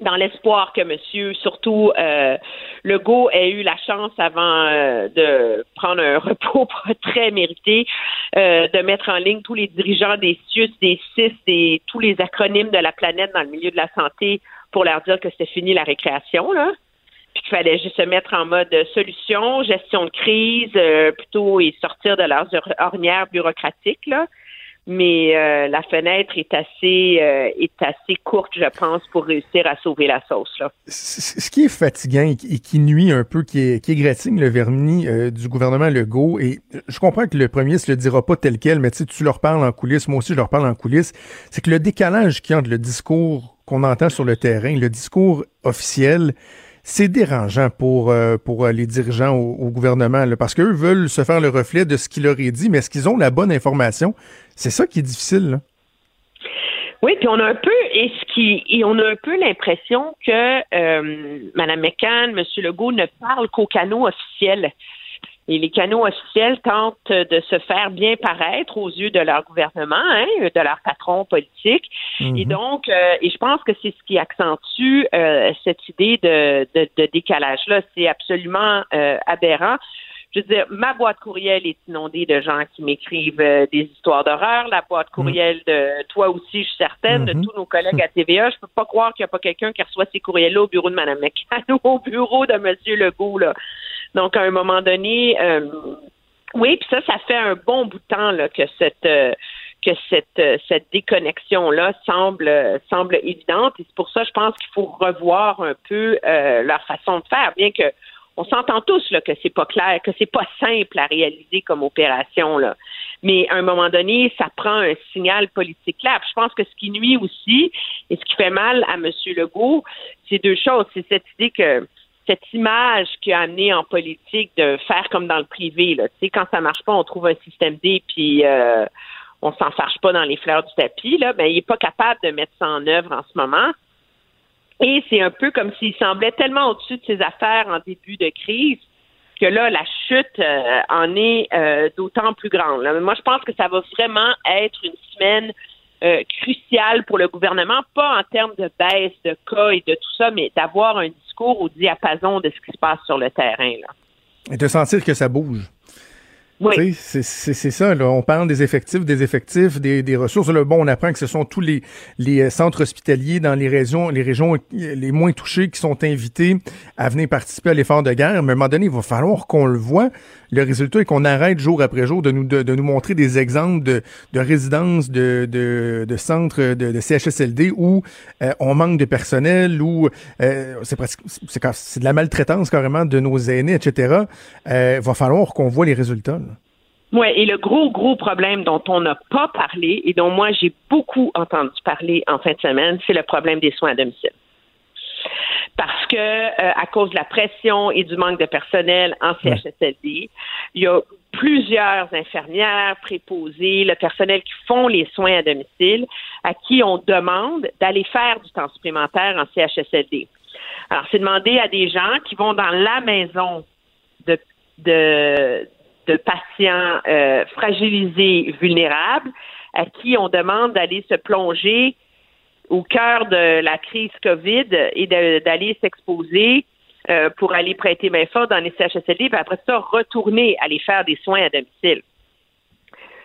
dans l'espoir que monsieur, surtout euh, Legault, ait eu la chance avant euh, de prendre un repos [LAUGHS] très mérité, euh, de mettre en ligne tous les dirigeants des CIUS, des CIS, des tous les acronymes de la planète dans le milieu de la santé pour leur dire que c'était fini la récréation, là. Puis qu'il fallait juste se mettre en mode solution, gestion de crise, euh, plutôt et sortir de leurs ornières bureaucratiques, là mais euh, la fenêtre est assez euh, est assez courte, je pense, pour réussir à sauver la sauce. Là. Ce qui est fatigant et qui nuit un peu, qui est, qui égratigne le vernis euh, du gouvernement Legault, et je comprends que le premier ne le dira pas tel quel, mais tu tu leur parles en coulisses, moi aussi je leur parle en coulisses, c'est que le décalage a entre le discours qu'on entend sur le terrain, le discours officiel, c'est dérangeant pour, pour les dirigeants au, gouvernement, parce qu'eux veulent se faire le reflet de ce qu'il leur est dit, mais est-ce qu'ils ont la bonne information? C'est ça qui est difficile. Là. Oui, puis on a un peu et ce qui et on a un peu l'impression que euh, Mme McCann, M. Legault ne parlent qu'aux canaux officiels. Et les canaux officiels tentent de se faire bien paraître aux yeux de leur gouvernement, hein, de leur patron politique. Et mhm. donc, euh, et je pense que c'est ce qui accentue euh, cette idée de, de, de décalage-là. C'est absolument euh, aberrant je veux dire, ma boîte courriel est inondée de gens qui m'écrivent euh, des histoires d'horreur. La boîte courriel de toi aussi, je suis certaine, de mm-hmm. tous nos collègues à TVA. Je peux pas croire qu'il n'y a pas quelqu'un qui reçoit ces courriels-là au bureau de Mme McCann ou au bureau de M. Legault. Là. Donc, à un moment donné, euh, oui, puis ça, ça fait un bon bout de temps là, que cette euh, que cette, cette déconnexion-là semble, semble évidente. Et c'est pour ça, je pense qu'il faut revoir un peu leur façon de faire, bien que on s'entend tous là, que c'est pas clair, que c'est pas simple à réaliser comme opération. Là. Mais à un moment donné, ça prend un signal politique clair. je pense que ce qui nuit aussi et ce qui fait mal à M. Legault, c'est deux choses. C'est cette idée que cette image qui a amené en politique de faire comme dans le privé. Là. Tu sais, quand ça marche pas, on trouve un système D, puis euh, on s'en fâche pas dans les fleurs du tapis. Là, ben, il est pas capable de mettre ça en œuvre en ce moment. Et c'est un peu comme s'il semblait tellement au-dessus de ses affaires en début de crise que là, la chute euh, en est euh, d'autant plus grande. Moi, je pense que ça va vraiment être une semaine euh, cruciale pour le gouvernement, pas en termes de baisse de cas et de tout ça, mais d'avoir un discours au diapason de ce qui se passe sur le terrain. Là. Et de sentir que ça bouge. Oui. C'est ça. On parle des effectifs, des effectifs, des, ressources. Là, bon, on apprend que ce sont tous les, euh, centres hospitaliers dans les régions, les régions les moins touchées qui sont invités à venir participer à l'effort de guerre. Mais à un moment donné, il va falloir qu'on le voit. Le résultat est qu'on arrête jour après jour de nous, de, nous montrer des exemples de, de résidences, de, de, de centres de, de, CHSLD où euh, on manque de personnel, où euh, c'est presque c'est de la maltraitance carrément de nos aînés, etc. Il va falloir qu'on voit les résultats. Oui, et le gros, gros problème dont on n'a pas parlé et dont moi j'ai beaucoup entendu parler en fin de semaine, c'est le problème des soins à domicile. Parce que euh, à cause de la pression et du manque de personnel en CHSLD, il y a plusieurs infirmières, préposées, le personnel qui font les soins à domicile, à qui on demande d'aller faire du temps supplémentaire en CHSLD. Alors, c'est demander à des gens qui vont dans la maison de, de, de patients euh, fragilisés, vulnérables, à qui on demande d'aller se plonger au cœur de la crise COVID et d'aller s'exposer euh, pour aller prêter main forte dans les CHSLD, puis après ça, retourner aller faire des soins à domicile.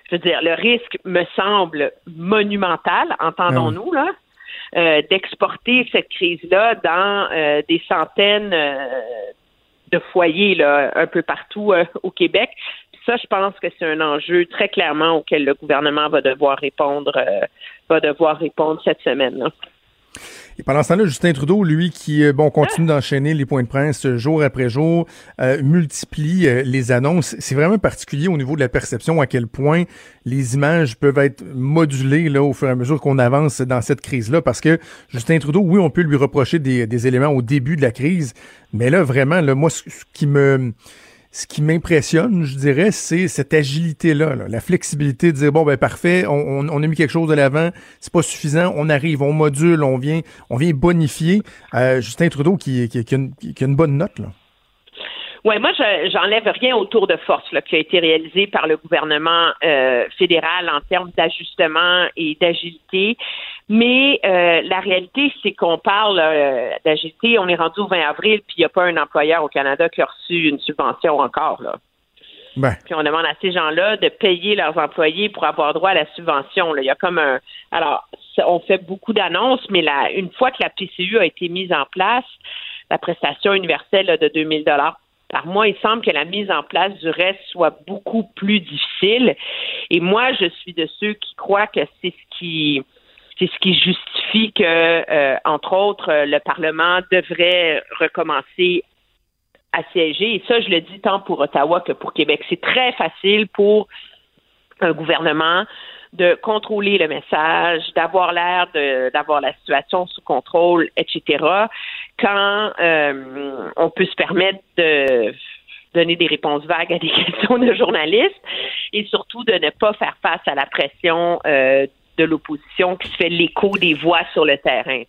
Je veux dire, le risque me semble monumental, entendons-nous, là, euh, d'exporter cette crise-là dans des centaines de foyers là, un peu partout euh, au Québec. ça, je pense que c'est un enjeu très clairement auquel le gouvernement va devoir répondre, euh, va devoir répondre cette semaine. Là. Et pendant ce temps-là, Justin Trudeau, lui, qui euh, bon continue d'enchaîner les points de presse jour après jour, multiplie les annonces. C'est vraiment particulier au niveau de la perception à quel point les images peuvent être modulées là au fur et à mesure qu'on avance dans cette crise-là. Parce que Justin Trudeau, oui, on peut lui reprocher des, des éléments au début de la crise, mais là vraiment, là, moi, ce qui me ce qui m'impressionne, je dirais, c'est cette agilité-là, la flexibilité de dire bon ben parfait, on, a mis quelque chose de l'avant, c'est pas suffisant, on arrive, on module, on vient, on vient bonifier. Euh, Justin Trudeau qui, qui, a une, qui, a une, bonne note là. Oui, moi, je j'enlève rien au tour de force là, qui a été réalisé par le gouvernement euh, fédéral en termes d'ajustement et d'agilité. Mais euh, la réalité, c'est qu'on parle euh, d'agilité, on est rendu au 20 avril, puis il n'y a pas un employeur au Canada qui a reçu une subvention encore. là. Ben. Puis on demande à ces gens-là de payer leurs employés pour avoir droit à la subvention. Là. Il y a comme un. Alors, on fait beaucoup d'annonces, mais là, une fois que la PCU a été mise en place, la prestation universelle de 2000 dollars par mois, il semble que la mise en place du reste soit beaucoup plus difficile. Et moi, je suis de ceux qui croient que c'est ce qui c'est ce qui justifie que, euh, entre autres, le Parlement devrait recommencer à siéger. Et ça, je le dis tant pour Ottawa que pour Québec. C'est très facile pour un gouvernement de contrôler le message, d'avoir l'air d'avoir la situation sous contrôle, etc. Quand euh, on peut se permettre de donner des réponses vagues à des [LAUGHS] questions de journalistes et surtout de ne pas faire face à la pression euh, de l'opposition qui se fait l'écho des voix sur le terrain.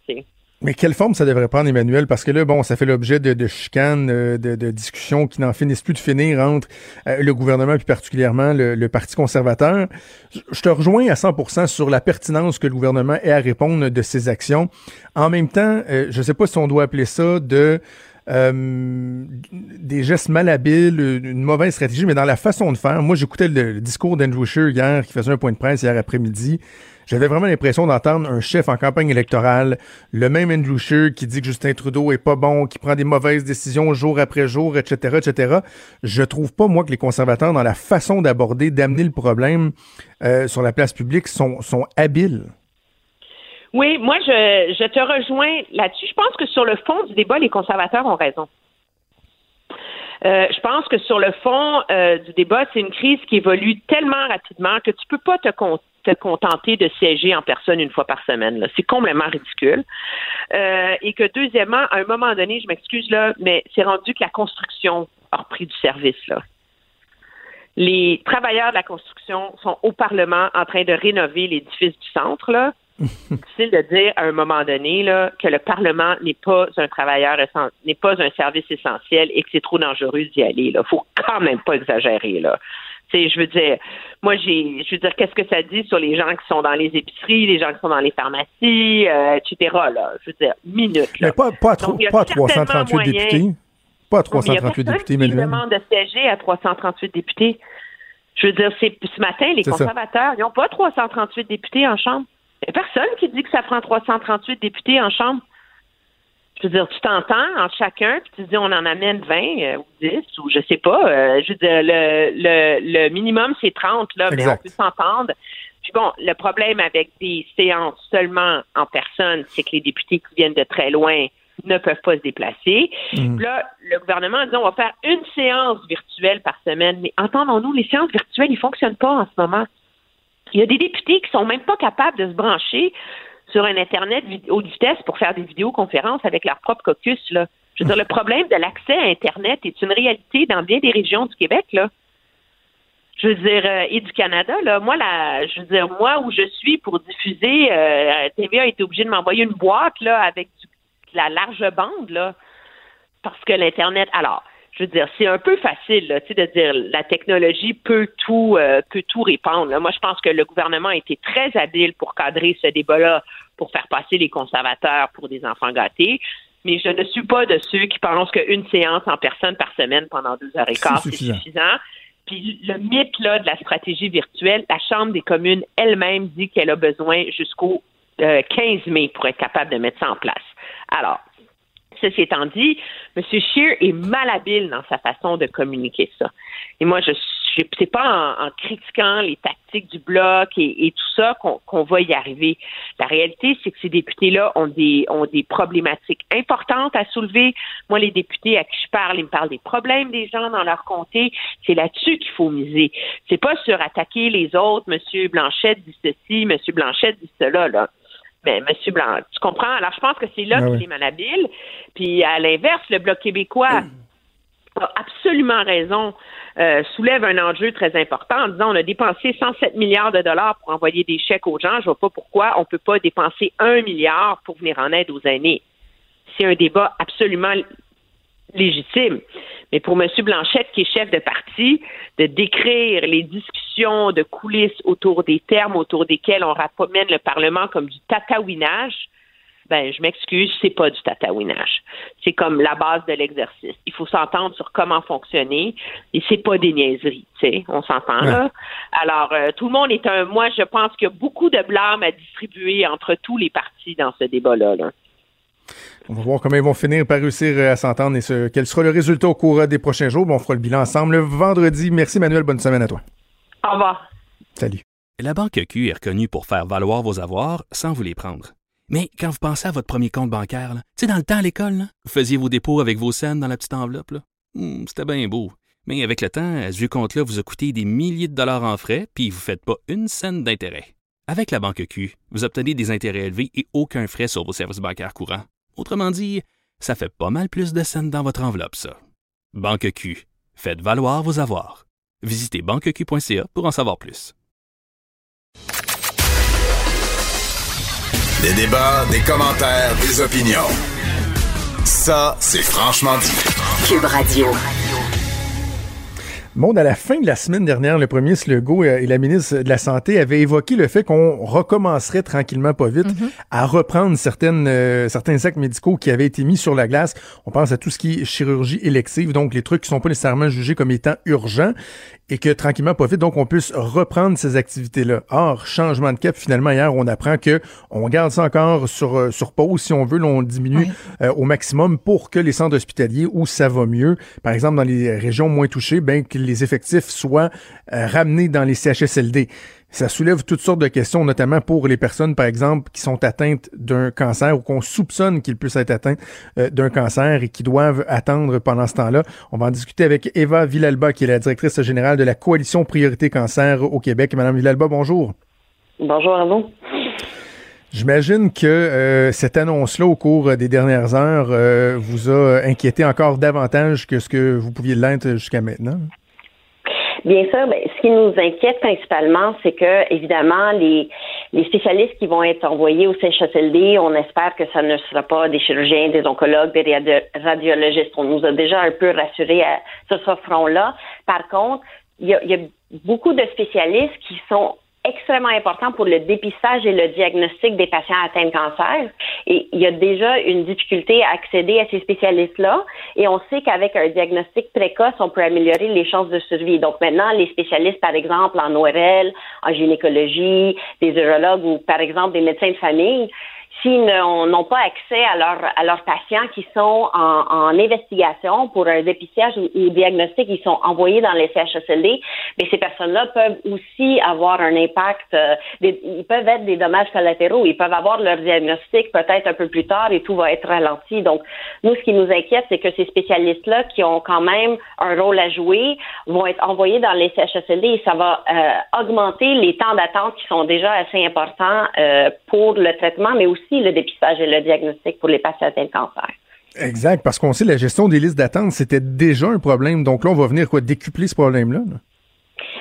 Mais quelle forme ça devrait prendre, Emmanuel? Parce que là, bon, ça fait l'objet de, de chicanes, euh, de, de, discussions qui n'en finissent plus de finir entre euh, le gouvernement plus particulièrement le, Parti conservateur. Je te rejoins à 100% sur la pertinence que le gouvernement ait à répondre de ses actions. En même temps, euh, je ne sais pas si on doit appeler ça de... des gestes malhabiles, une mauvaise stratégie, mais dans la façon de faire. Moi, j'écoutais le, discours d'Andrew Scheer hier, qui faisait un point de presse hier après-midi. J'avais vraiment l'impression d'entendre un chef en campagne électorale, le même Andrew Scheer qui dit que Justin Trudeau est pas bon, qui prend des mauvaises décisions jour après jour, etc., etc. Je trouve pas, moi, que les conservateurs, dans la façon d'aborder, d'amener le problème euh, sur la place publique, sont, sont habiles. Oui, moi, je, je te rejoins là-dessus. Je pense que sur le fond du débat, les conservateurs ont raison. Euh, je pense que sur le fond euh, du débat, c'est une crise qui évolue tellement rapidement que tu peux pas te, te contenter de siéger en personne une fois par semaine. C'est complètement ridicule. Euh, et que deuxièmement, à un moment donné, je m'excuse là, mais c'est rendu que la construction a repris du service là. Les travailleurs de la construction sont au Parlement en train de rénover l'édifice du centre là. [LAUGHS] difficile de dire à un moment donné là, que le Parlement n'est pas un travailleur n'est pas un service essentiel et que c'est trop dangereux d'y aller. Il faut quand même pas exagérer là. Je veux dire, moi j'ai, je veux dire, qu'est-ce que ça dit sur les gens qui sont dans les épiceries, les gens qui sont dans les pharmacies, euh, etc. Là, je veux dire, minute. Mais pas, pas, à, trop, pas à 338 députés. Pas à 338 députés, mais demande de siéger à 338 députés. Je veux dire, c'est ce matin, les conservateurs, ils n'ont pas 338 députés en chambre. Il n'y a personne qui dit que ça prend 338 députés en chambre. Je veux dire, tu t'entends entre chacun, puis tu dis on en amène 20 euh, ou 10 ou je sais pas. Euh, je veux dire, le, le, le minimum, c'est 30, là, mais on peut s'entendre. Puis bon, le problème avec des séances seulement en personne, c'est que les députés qui viennent de très loin ne peuvent pas se déplacer. Mmh. Là, le gouvernement a dit on va faire une séance virtuelle par semaine. Mais entendons-nous, les séances virtuelles, ils fonctionnent pas en ce moment. Il y a des députés qui sont même pas capables de se brancher sur un Internet haute vitesse pour faire des vidéoconférences avec leur propre caucus. Là. Je veux dire, le problème de l'accès à Internet est une réalité dans bien des régions du Québec. Là. Je veux dire, euh, et du Canada, là, moi, là, je veux dire, moi où je suis pour diffuser, euh, TVA a été obligé de m'envoyer une boîte là avec la large bande là, parce que l'Internet. Alors, je veux dire, c'est un peu facile, là, de dire la technologie peut tout, euh, peut tout répandre. Moi, je pense que le gouvernement a été très habile pour cadrer ce débat-là, pour faire passer les conservateurs pour des enfants gâtés. Mais je ne suis pas de ceux qui pensent qu'une séance en personne par semaine pendant deux heures et quart, c'est suffisant. Puis le mythe là, de la stratégie virtuelle, la Chambre des communes elle-même dit qu'elle a besoin jusqu'au 15 euh, mai pour être capable de mettre ça en place. Alors, Ceci étant dit, M. Scheer est malhabile dans sa façon de communiquer ça. Et moi, je c'est pas en, critiquant les tactiques du bloc et, tout ça qu'on va y arriver. La réalité, c'est que ces députés-là ont des ont des problématiques importantes à soulever. Moi, les députés à qui je parle, ils me parlent des problèmes des gens dans leur comté. C'est là-dessus qu'il faut miser. C'est pas sur attaquer les autres. Monsieur Blanchette dit ceci, Monsieur Blanchette dit cela. Là. Mais ben, M. Blanc, tu comprends? Alors, je pense que c'est là ah qu'il est malhabile. Puis, à l'inverse, le Bloc québécois a absolument raison, euh, soulève un enjeu très important en disant on a dépensé 107 milliards de dollars pour envoyer des chèques aux gens. Je vois pas pourquoi on ne peut pas dépenser un milliard pour venir en aide aux aînés. C'est un débat absolument légitime. Mais pour M. Blanchette, qui est chef de parti, de décrire les discussions de coulisses autour des termes autour desquels on ramène le Parlement comme du tatouinage, ben, je m'excuse, c'est pas du tatouinage. C'est comme la base de l'exercice. Il faut s'entendre sur comment fonctionner et c'est pas des niaiseries, tu sais, on s'entend là. Alors, euh, tout le monde est un, moi, je pense qu'il y a beaucoup de blâme à distribuer entre tous les partis dans ce débat-là. là. On va voir comment ils vont finir par réussir à s'entendre et ce, quel sera le résultat au cours des prochains jours. on fera le bilan ensemble le vendredi. Merci Manuel, bonne semaine à toi. Au revoir. Salut. La Banque Q est reconnue pour faire valoir vos avoirs sans vous les prendre. Mais quand vous pensez à votre premier compte bancaire, tu sais, dans le temps à l'école, vous faisiez vos dépôts avec vos scènes dans la petite enveloppe. Hmm, c'était bien beau. Mais avec le temps, ce vieux compte-là vous a coûté des milliers de dollars en frais, puis vous ne faites pas une scène d'intérêt. Avec la Banque Q, vous obtenez des intérêts élevés et aucun frais sur vos services bancaires courants. Autrement dit, ça fait pas mal plus de scènes dans votre enveloppe, ça. Banque Q. Faites valoir vos avoirs. Visitez banqueq.ca pour en savoir plus. Des débats, des commentaires, des opinions. Ça, c'est franchement dit. Cube Radio. Monde, à la fin de la semaine dernière, le premier Legault et la ministre de la Santé avaient évoqué le fait qu'on recommencerait tranquillement, pas vite, mm-hmm. à reprendre certaines, euh, certains actes médicaux qui avaient été mis sur la glace. On pense à tout ce qui est chirurgie élective, donc les trucs qui sont pas nécessairement jugés comme étant urgents et que tranquillement, pas vite, donc on puisse reprendre ces activités-là. Or, changement de cap, finalement, hier, on apprend que on garde ça encore sur, euh, sur pause, si on veut, l'on diminue euh, au maximum pour que les centres hospitaliers où ça va mieux, par exemple dans les régions moins touchées, ben que les effectifs soient euh, ramenés dans les CHSLD. Ça soulève toutes sortes de questions, notamment pour les personnes, par exemple, qui sont atteintes d'un cancer ou qu'on soupçonne qu'ils puissent être atteints euh, d'un cancer et qui doivent attendre pendant ce temps-là. On va en discuter avec Eva Villalba, qui est la directrice générale de la Coalition Priorité Cancer au Québec. Madame Villalba, bonjour. Bonjour à vous. J'imagine que euh, cette annonce-là au cours des dernières heures euh, vous a inquiété encore davantage que ce que vous pouviez l'être jusqu'à maintenant. Bien sûr, ben, qui nous inquiète principalement, c'est que évidemment les spécialistes qui vont être envoyés au CHSLD, on espère que ça ne sera pas des chirurgiens, des oncologues, des radiologistes. On nous a déjà un peu rassurés à, sur ce front-là. Par contre, il y, a, y a beaucoup de spécialistes qui sont extrêmement important pour le dépistage et le diagnostic des patients atteints de cancer. Et il y a déjà une difficulté à accéder à ces spécialistes-là. Et on sait qu'avec un diagnostic précoce, on peut améliorer les chances de survie. Donc maintenant, les spécialistes, par exemple, en ORL, en gynécologie, des urologues ou, par exemple, des médecins de famille, s'ils n'ont pas accès à, leur, à leurs patients qui sont en, en investigation pour un dépistage ou, ou, diagnostic, ils sont envoyés dans les CHSLD, mais ces personnes-là peuvent aussi avoir un impact, euh, des, ils peuvent être des dommages collatéraux, ils peuvent avoir leur diagnostic peut-être un peu plus tard et tout va être ralenti. Donc, nous, ce qui nous inquiète, c'est que ces spécialistes-là qui ont quand même un rôle à jouer vont être envoyés dans les CHSLD et ça va euh, augmenter les temps d'attente qui sont déjà assez importants euh, pour le traitement, mais aussi le dépistage et le diagnostic pour les patients atteints de cancer. Exact, parce qu'on sait la gestion des listes d'attente, c'était déjà un problème. Donc là, on va venir quoi décupler ce problème-là. là?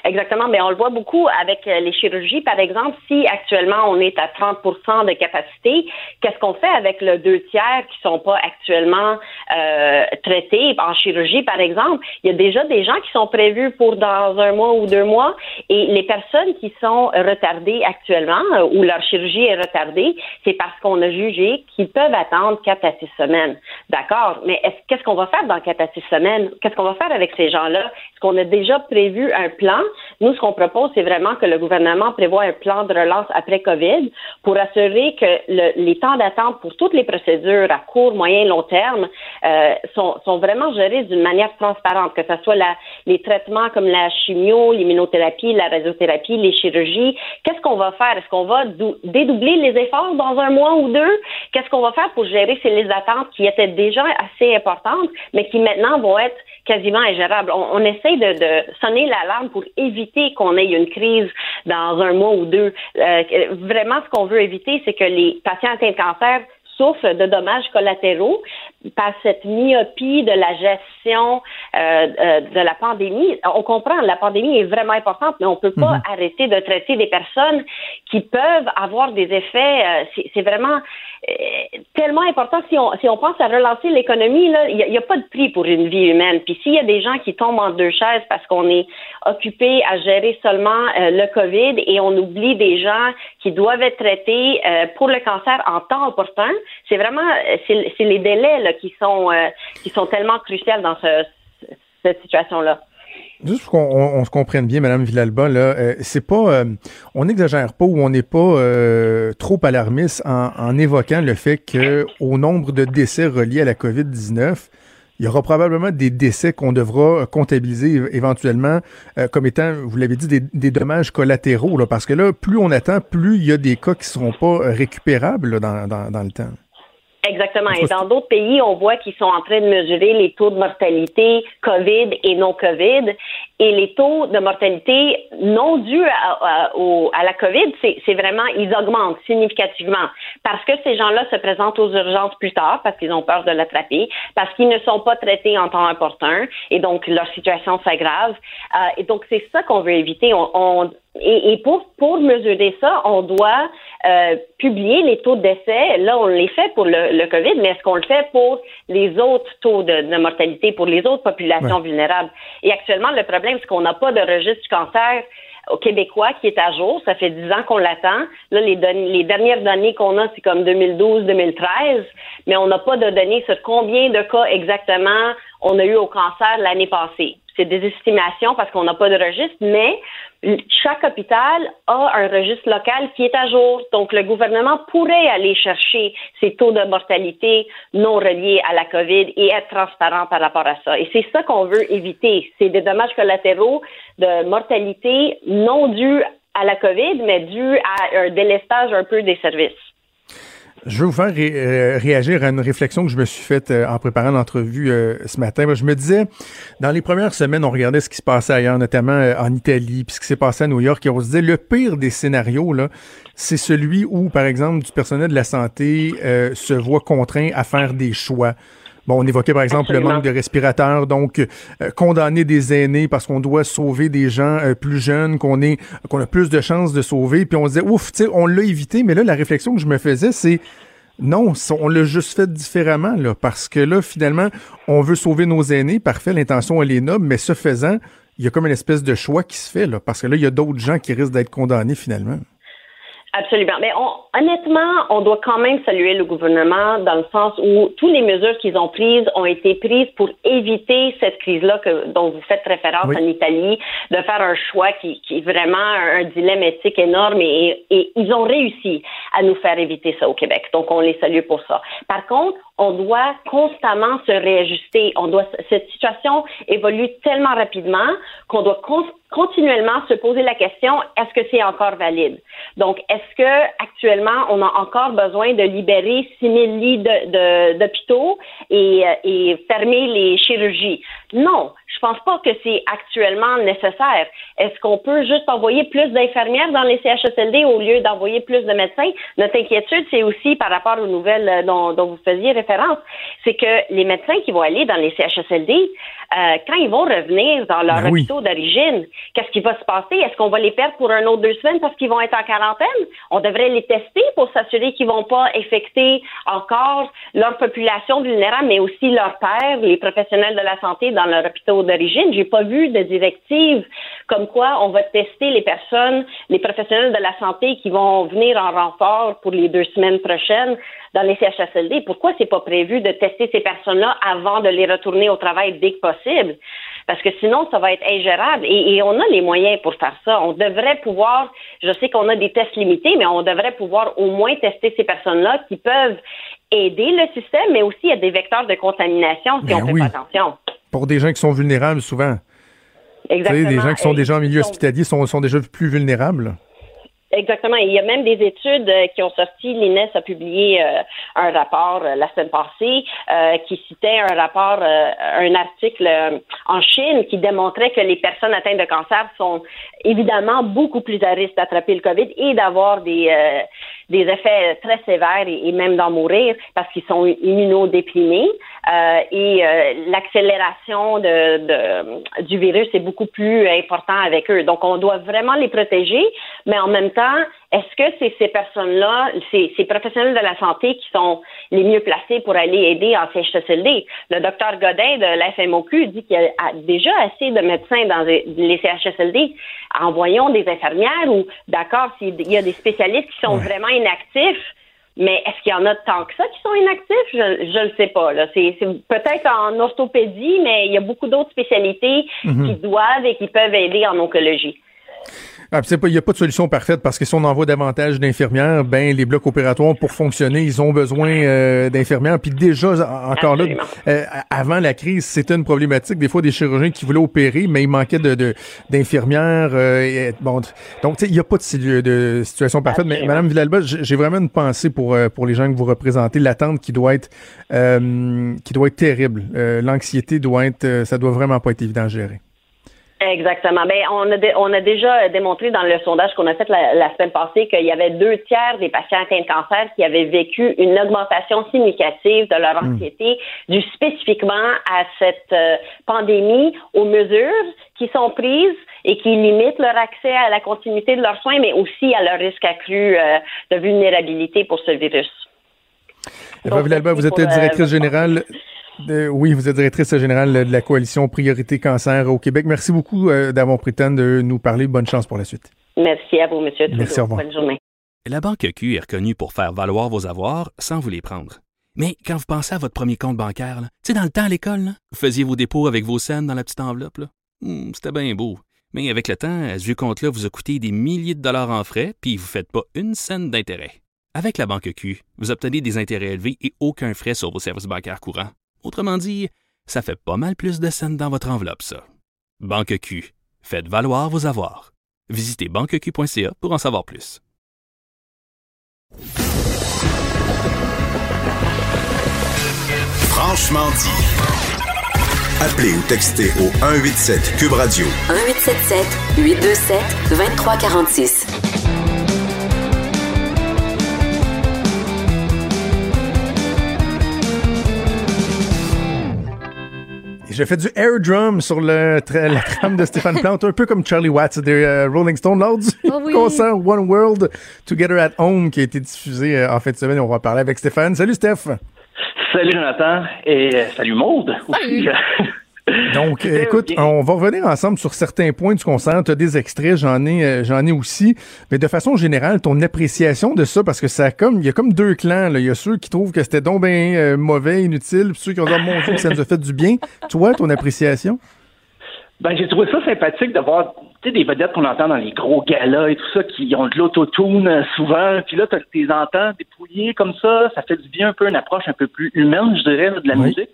Exactement, mais on le voit beaucoup avec euh, les chirurgies. Par exemple, si actuellement on est à 30% de capacité, qu'est-ce qu'on fait avec le deux tiers qui sont pas actuellement euh, traités en chirurgie, par exemple? Il y a déjà des gens qui sont prévus pour dans un mois ou deux mois et les personnes qui sont retardées actuellement euh, ou leur chirurgie est retardée, c'est parce qu'on a jugé qu'ils peuvent attendre quatre à six semaines. D'accord, mais qu'est-ce qu'on va faire dans quatre à six semaines? Qu'est-ce qu'on va faire avec ces gens-là? Est-ce qu'on a déjà prévu un plan nous, ce qu'on propose, c'est vraiment que le gouvernement prévoit un plan de relance après COVID pour assurer que le, les temps d'attente pour toutes les procédures à court, moyen, long terme euh, sont, vraiment gérés d'une manière transparente, que ce soit les traitements comme la chimio, l'immunothérapie, la radiothérapie, les chirurgies. Qu'est-ce qu'on va faire? Est-ce qu'on va dédoubler les efforts dans un mois ou deux? Qu'est-ce qu'on va faire pour gérer ces listes d'attente qui étaient déjà assez importantes, mais qui maintenant vont être quasiment ingérable. On, on essaie de, de sonner l'alarme pour éviter qu'on ait une crise dans un mois ou deux. Euh, vraiment, ce qu'on veut éviter, c'est que les patients atteints de cancer souffrent de dommages collatéraux par cette myopie de la gestion euh, euh, de la pandémie. On comprend, la pandémie est vraiment importante, mais on peut pas mm-hmm. arrêter de traiter des personnes qui peuvent avoir des effets. Euh, c'est vraiment euh, tellement important. Si on, si on pense à relancer l'économie, là, il n'y a, a, pas de prix pour une vie humaine. Puis s'il y a des gens qui tombent en deux chaises parce qu'on est occupé à gérer seulement euh, le COVID et on oublie des gens qui doivent être traités euh, pour le cancer en temps opportun, c'est vraiment c'est les délais là, qui sont qui sont tellement cruciaux dans ce, cette situation-là. Juste pour qu'on on, se comprenne bien, Madame Villalba, là, euh, c'est pas, euh, on n'exagère pas ou on n'est pas euh, trop alarmiste en, évoquant le fait que au nombre de décès reliés à la COVID-19, il y aura probablement des décès qu'on devra comptabiliser éventuellement comme étant, vous l'avez dit, des, dommages collatéraux, parce que là, plus on attend, plus il y a des cas qui seront pas récupérables dans, dans, dans le temps. Exactement. Et [LAUGHS] dans d'autres pays, on voit qu'ils sont en train de mesurer les taux de mortalité COVID et non COVID. Et les taux de mortalité non dus à, à, à la COVID, c'est vraiment, ils augmentent significativement parce que ces gens-là se présentent aux urgences plus tard parce qu'ils ont peur de l'attraper, parce qu'ils ne sont pas traités en temps important et donc leur situation s'aggrave. Euh, et donc, c'est ça qu'on veut éviter. On, on, et, et, pour, pour mesurer ça, on doit euh, publier les taux de décès. Là, on les fait pour le, le COVID, mais est-ce qu'on le fait pour les autres taux de, de mortalité, pour les autres populations ouais. vulnérables? Et actuellement, le problème, c'est qu'on n'a pas de registre du cancer au Québécois qui est à jour. Ça fait dix ans qu'on l'attend. Là, les, les dernières données qu'on a, c'est comme 2012-2013, mais on n'a pas de données sur combien de cas exactement on a eu au cancer l'année passée. C'est des estimations parce qu'on n'a pas de registre, mais chaque hôpital a un registre local qui est à jour. Donc, le gouvernement pourrait aller chercher ces taux de mortalité non reliés à la COVID et être transparent par rapport à ça. Et c'est ça qu'on veut éviter. C'est des dommages collatéraux de mortalité non dus à la COVID, mais dû à un délestage un peu des services. Je veux vous faire euh, réagir à une réflexion que je me suis faite euh, en préparant l'entrevue euh, ce matin. Je me disais, dans les premières semaines, on regardait ce qui se passait ailleurs, notamment en Italie, puis ce qui s'est passé à New York, et on se disait, le pire des scénarios, là, c'est celui où, par exemple, du personnel de la santé se voit contraint à faire des choix. Bon, on évoquait par exemple le manque de respirateurs, donc euh, condamner des aînés parce qu'on doit sauver des gens euh, plus jeunes, qu'on est qu'on a plus de chances de sauver, puis on se disait ouf, tu sais, on l'a évité, mais là la réflexion que je me faisais c'est non, on l'a juste fait différemment là parce que là finalement, on veut sauver nos aînés, parfait, l'intention elle est noble, mais ce faisant, il y a comme une espèce de choix qui se fait là parce que là il y a d'autres gens qui risquent d'être condamnés finalement. Absolument. Mais on, honnêtement, on doit quand même saluer le gouvernement dans le sens où toutes les mesures qu'ils ont prises ont été prises pour éviter cette crise-là dont vous faites référence en Italie, de faire un choix qui, qui est vraiment un, dilemme éthique énorme et, et, ils ont réussi à nous faire éviter ça au Québec. Donc, on les salue pour ça. Par contre, on doit constamment se réajuster. Cette situation évolue tellement rapidement qu'on doit continuellement se poser la question est-ce que c'est encore valide? Donc, est-ce que actuellement on a encore besoin de libérer 6 000 lits d'hôpitaux euh, et fermer les chirurgies? Non, je pense pas que c'est actuellement nécessaire. Est-ce qu'on peut juste envoyer plus d'infirmières dans les CHSLD au lieu d'envoyer plus de médecins? Notre inquiétude, c'est aussi par rapport aux nouvelles euh, dont vous faisiez référence, c'est que les médecins qui vont aller dans les CHSLD, euh, quand ils vont revenir dans leur ben hôpitaux d'origine, qu'est-ce qui va se passer? Est-ce qu'on va les perdre pour un autre deux semaines parce qu'ils vont être en quarantaine? On devrait les tester pour s'assurer qu'ils vont pas infecter encore leur population vulnérable, mais aussi leurs pères, les professionnels de la santé dans leur hôpitaux d'origine. J'ai pas vu de directive comme quoi on va tester les personnes, les professionnels de la santé qui vont venir en renfort pour les deux semaines prochaines dans les CHSLD. Pourquoi c'est pas prévu de tester ces personnes-là avant de les retourner au travail dès que possible? Parce que sinon, ça va être ingérable. Et, et, on a les moyens pour faire ça. On devrait pouvoir, je sais qu'on a des tests limités, mais on devrait pouvoir au moins tester ces personnes-là qui peuvent aider le système, mais aussi il y a des vecteurs de contamination si ben on fait pas attention. Pour des gens qui sont vulnérables souvent. Exactement. des gens qui sont déjà en milieu hospitalier sont, sont déjà plus vulnérables. Exactement. il y a même des études euh, qui ont sorti. L'INES a publié euh, un rapport euh, la semaine passée qui citait un rapport, un article en Chine qui démontrait que les personnes atteintes de cancer sont évidemment beaucoup plus à risque d'attraper le COVID et d'avoir des des effets très sévères et, même d'en mourir parce qu'ils sont immunodéprimés euh, et euh, l'accélération de, de, du virus est beaucoup plus important avec eux. Donc, on doit vraiment les protéger, mais en même temps, est-ce que c'est ces personnes-là, ces, ces, professionnels de la santé qui sont les mieux placés pour aller aider en CHSLD? Le docteur Godin de la FMOQ dit qu'il y a déjà assez de médecins dans les CHSLD. Envoyons des infirmières ou, d'accord, s'il y a des spécialistes qui sont vraiment inactifs, mais est-ce qu'il y en a tant que ça qui sont inactifs? Je ne le sais pas. C'est, peut-être en orthopédie, mais il y a beaucoup d'autres spécialités mhm. qui doivent et qui peuvent aider en oncologie. Ah, il n'y a pas de solution parfaite parce que si on envoie davantage d'infirmières, ben les blocs opératoires pour fonctionner, ils ont besoin euh, d'infirmières. Puis déjà, encore là, euh, avant la crise, c'était une problématique. Des fois, des chirurgiens qui voulaient opérer, mais il manquait de d'infirmières. Euh, bon, donc il n'y a pas de, de, situation parfaite. Mais Madame Villalba, j'ai vraiment une pensée pour pour les gens que vous représentez. L'attente qui doit être qui doit être terrible. L'anxiété doit être, ça doit vraiment pas être évident à gérer. Exactement. Ben, on a, on a déjà démontré dans le sondage qu'on a fait la, semaine passée qu'il y avait deux tiers des patients atteints de cancer qui avaient vécu une augmentation significative de leur hmm. anxiété due spécifiquement à cette euh, pandémie, aux mesures qui sont prises et qui limitent leur accès à la continuité de leurs soins, mais aussi à leur risque accru euh, de vulnérabilité pour ce virus. Eva Villalba, vous êtes euh, directrice générale oui, vous êtes directrice générale de la coalition Priorité Cancer au Québec. Merci beaucoup euh, d'avoir pris le temps de nous parler. Bonne chance pour la suite. Merci à vous, monsieur. Merci, au revoir. Bonne journée. La Banque Q est reconnue pour faire valoir vos avoirs sans vous les prendre. Mais quand vous pensez à votre premier compte bancaire, tu sais, dans le temps à l'école, vous faisiez vos dépôts avec vos scènes dans la petite enveloppe. Hmm, c'était bien beau. Mais avec le temps, à ce compte-là vous a coûté des milliers de dollars en frais, puis vous ne faites pas une scène d'intérêt. Avec la Banque Q, vous obtenez des intérêts élevés et aucun frais sur vos services bancaires courants. Autrement dit, ça fait pas mal plus de scènes dans votre enveloppe, ça. Banque Q. Faites valoir vos avoirs. Visitez banqueq.ca pour en savoir plus. Franchement dit. Appelez ou textez au 187 Cube Radio. 1877 827 2346. J'ai fait du air drum sur le tra- la trame de Stéphane Plante, un peu comme Charlie Watts des euh, Rolling Stones lors du oui. concert One World Together at Home qui a été diffusé euh, en fin de semaine. On va parler avec Stéphane. Salut Steph. Salut Jonathan et euh, salut Maude. aussi. [LAUGHS] Donc, C'était [LAUGHS] écoute, on va revenir ensemble sur certains points du concert. Tu as des extraits, j'en ai, euh, j'en ai aussi. Mais de façon générale, ton appréciation de ça, parce que ça a comme, il y a comme deux clans. là. Il y a ceux qui trouvent que c'était donc bien euh, mauvais, inutile, puis ceux qui ont dit, Oh, mon Dieu, que ça nous a fait du bien. Toi, ton appréciation? Ben, j'ai trouvé ça sympathique de voir des vedettes qu'on entend dans les gros galas et tout ça qui ont de l'autotune euh, souvent. Puis là, tu les entends dépouiller comme ça. Ça fait du bien un peu une approche un peu plus humaine, je dirais, de la Oui. musique.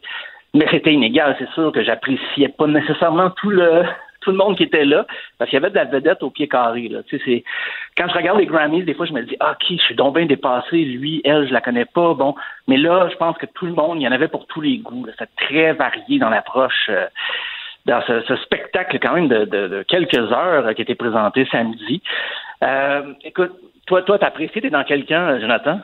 Mais c'était inégal, c'est sûr que j'appréciais pas nécessairement tout le [LAUGHS] tout le monde qui était là, parce qu'il y avait de la vedette au pied carré. Là. Tu sais. Quand je regarde les Grammys, des fois, je me dis, ah, ok, je suis donc bien dépassé, lui, elle, je la connais pas, bon. Mais là, je pense que tout le monde, il y en avait pour tous les goûts. C'était très varié dans l'approche. euh, dans ce, ce spectacle quand même de, de- de quelques heures qui été présenté samedi. Euh, écoute, toi, toi, t'as t'es dans quelqu'un, euh, Jonathan?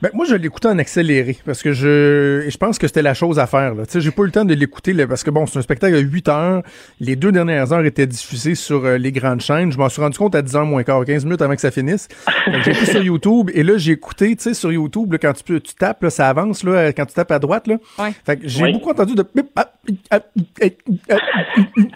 Ben, moi, je l'écoutais en accéléré parce que je, je pense que c'était la chose à faire. Tu sais, j'ai pas eu le temps de l'écouter parce que bon, c'est un spectacle à 8 heures. Les deux dernières heures étaient diffusées sur euh, les grandes chaînes. Je m'en suis rendu compte à 10 h moins quart, 15 minutes avant que ça finisse. Été sur YouTube et là, j'ai écouté, tu sais, sur YouTube, là, quand tu, peux- tu tapes, là, ça avance, là, quand tu tapes à droite, là. Ouais. Fait que j'ai Oui. beaucoup entendu de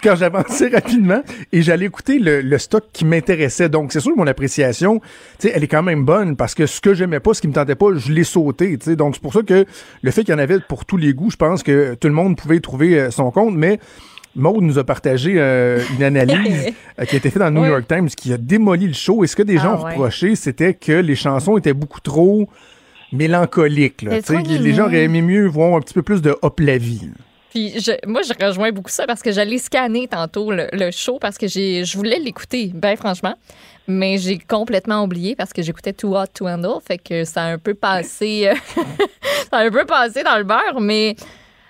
quand j'avançais rapidement et j'allais écouter le, le stock qui m'intéressait. Donc, c'est sûr que mon appréciation, tu sais, elle est quand même bonne parce que ce que j'aimais pas, ce qui me tentait pas, je l'ai sauté, tu sais. Donc, c'est pour ça que le fait qu'il y en avait pour tous les goûts, je pense que tout le monde pouvait y trouver euh, son compte, mais Maude nous a partagé euh, une analyse [LAUGHS] euh, qui a été faite dans le New Oui. York Times qui a démoli le show. Et ce que des gens Ah, ont ouais. reproché, c'était que les chansons étaient beaucoup trop mélancoliques. là. Les gens auraient aimé mieux voir un petit peu plus de hop la vie. Puis je- moi, je rejoins beaucoup ça parce que j'allais scanner tantôt le, show parce que je voulais l'écouter, ben franchement. Mais j'ai complètement oublié parce que j'écoutais Too Hot to Handle. Fait que ça a un peu passé, euh, [LAUGHS] ça a un peu passé dans le beurre. Mais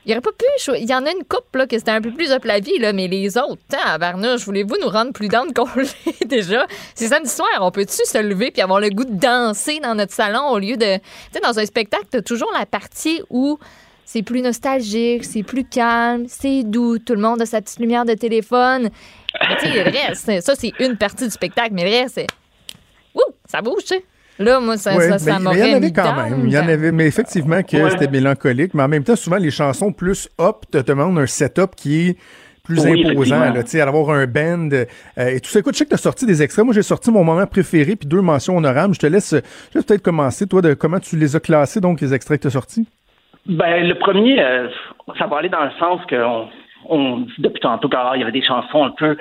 il y aurait pas pu. Il y en a une couple là, que c'était un peu plus up la vie, là, mais les autres, à Barnouche, voulez-vous nous rendre plus dents qu'on [LAUGHS] l'est déjà? C'est samedi soir, on peut-tu se lever puis avoir le goût de danser dans notre salon au lieu de. Tu sais, dans un spectacle, t'as toujours la partie où c'est plus nostalgique, c'est plus calme, c'est doux, tout le monde a sa petite lumière de téléphone. Mais tu sais, le reste, ça, c'est une partie du spectacle, mais le reste, c'est. Ouh, ça bouge, tu sais. Là, moi, ça, Ouais, ça, ça mais il y en avait quand même. Il y en avait, mais effectivement que Ouais. c'était mélancolique. Mais en même temps, souvent, les chansons plus hop te demandent un setup qui est plus Oui, imposant, là, tu sais, avoir un band euh, et tout ça. Écoute, je sais que tu as sorti des extraits. Moi, j'ai sorti mon moment préféré puis deux mentions honorables. Je te laisse, je te laisse peut-être commencer, toi, de comment tu les as classés, donc, les extraits que tu as sortis. Ben, le premier, euh, ça va aller dans le sens qu'on on dit depuis tantôt qu'il y avait des chansons un peu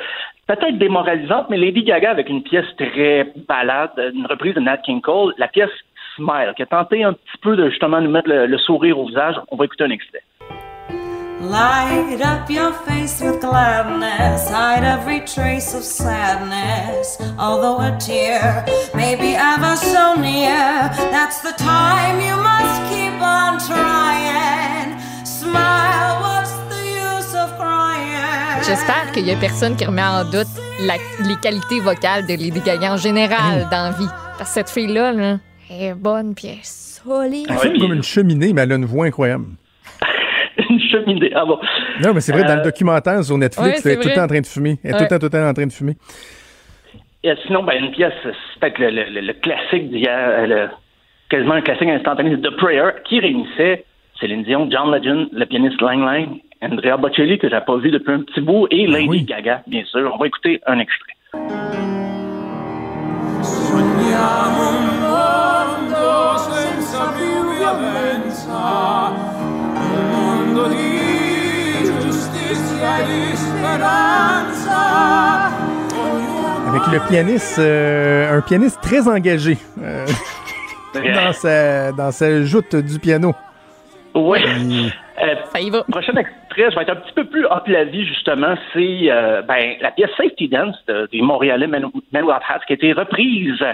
peut-être démoralisantes, mais Lady Gaga avec une pièce très balade, une reprise de Nat King Cole, la pièce Smile, qui a tenté un petit peu de justement nous mettre le, le sourire au visage. On va écouter un extrait. Light up your face with gladness, hide every trace of sadness. Although a tear may be ever so near, that's the time you must keep on trying. Smile, what's the use of crying? J'espère qu'il y a personne qui remet en doute la- les qualités vocales de Lady Gaga en général dans la vie. Parce que cette fille-là, là, elle est bonne, puis elle solide. Comme une cheminée, mais elle a une voix incroyable. Cheminée. Ah bon. Non, mais c'est vrai, dans Euh, le documentaire sur Netflix, ouais, c'est elle est tout le temps en train de fumer. Elle est tout le temps, tout le temps en train de fumer. Et sinon, ben, une pièce, c'est peut-être le, le- le- le classique d'hier, euh, le- quasiment un classique instantané, The Prayer, qui réunissait Céline Dion, John Legend, le pianiste Lang Lang, Andrea Bocelli, que j'avais pas vu depuis un petit bout, et Lady oui. Gaga, bien sûr. On va écouter un extrait. Avec le pianiste, euh, un pianiste très engagé euh, dans, sa, dans sa joute du piano. Oui. Euh, Ça y va. prochain extrait je vais être un petit peu plus up la vie, justement. C'est euh, ben, la pièce Safety Dance de- des Montréalais Men Men Without Hats qui a été reprise euh,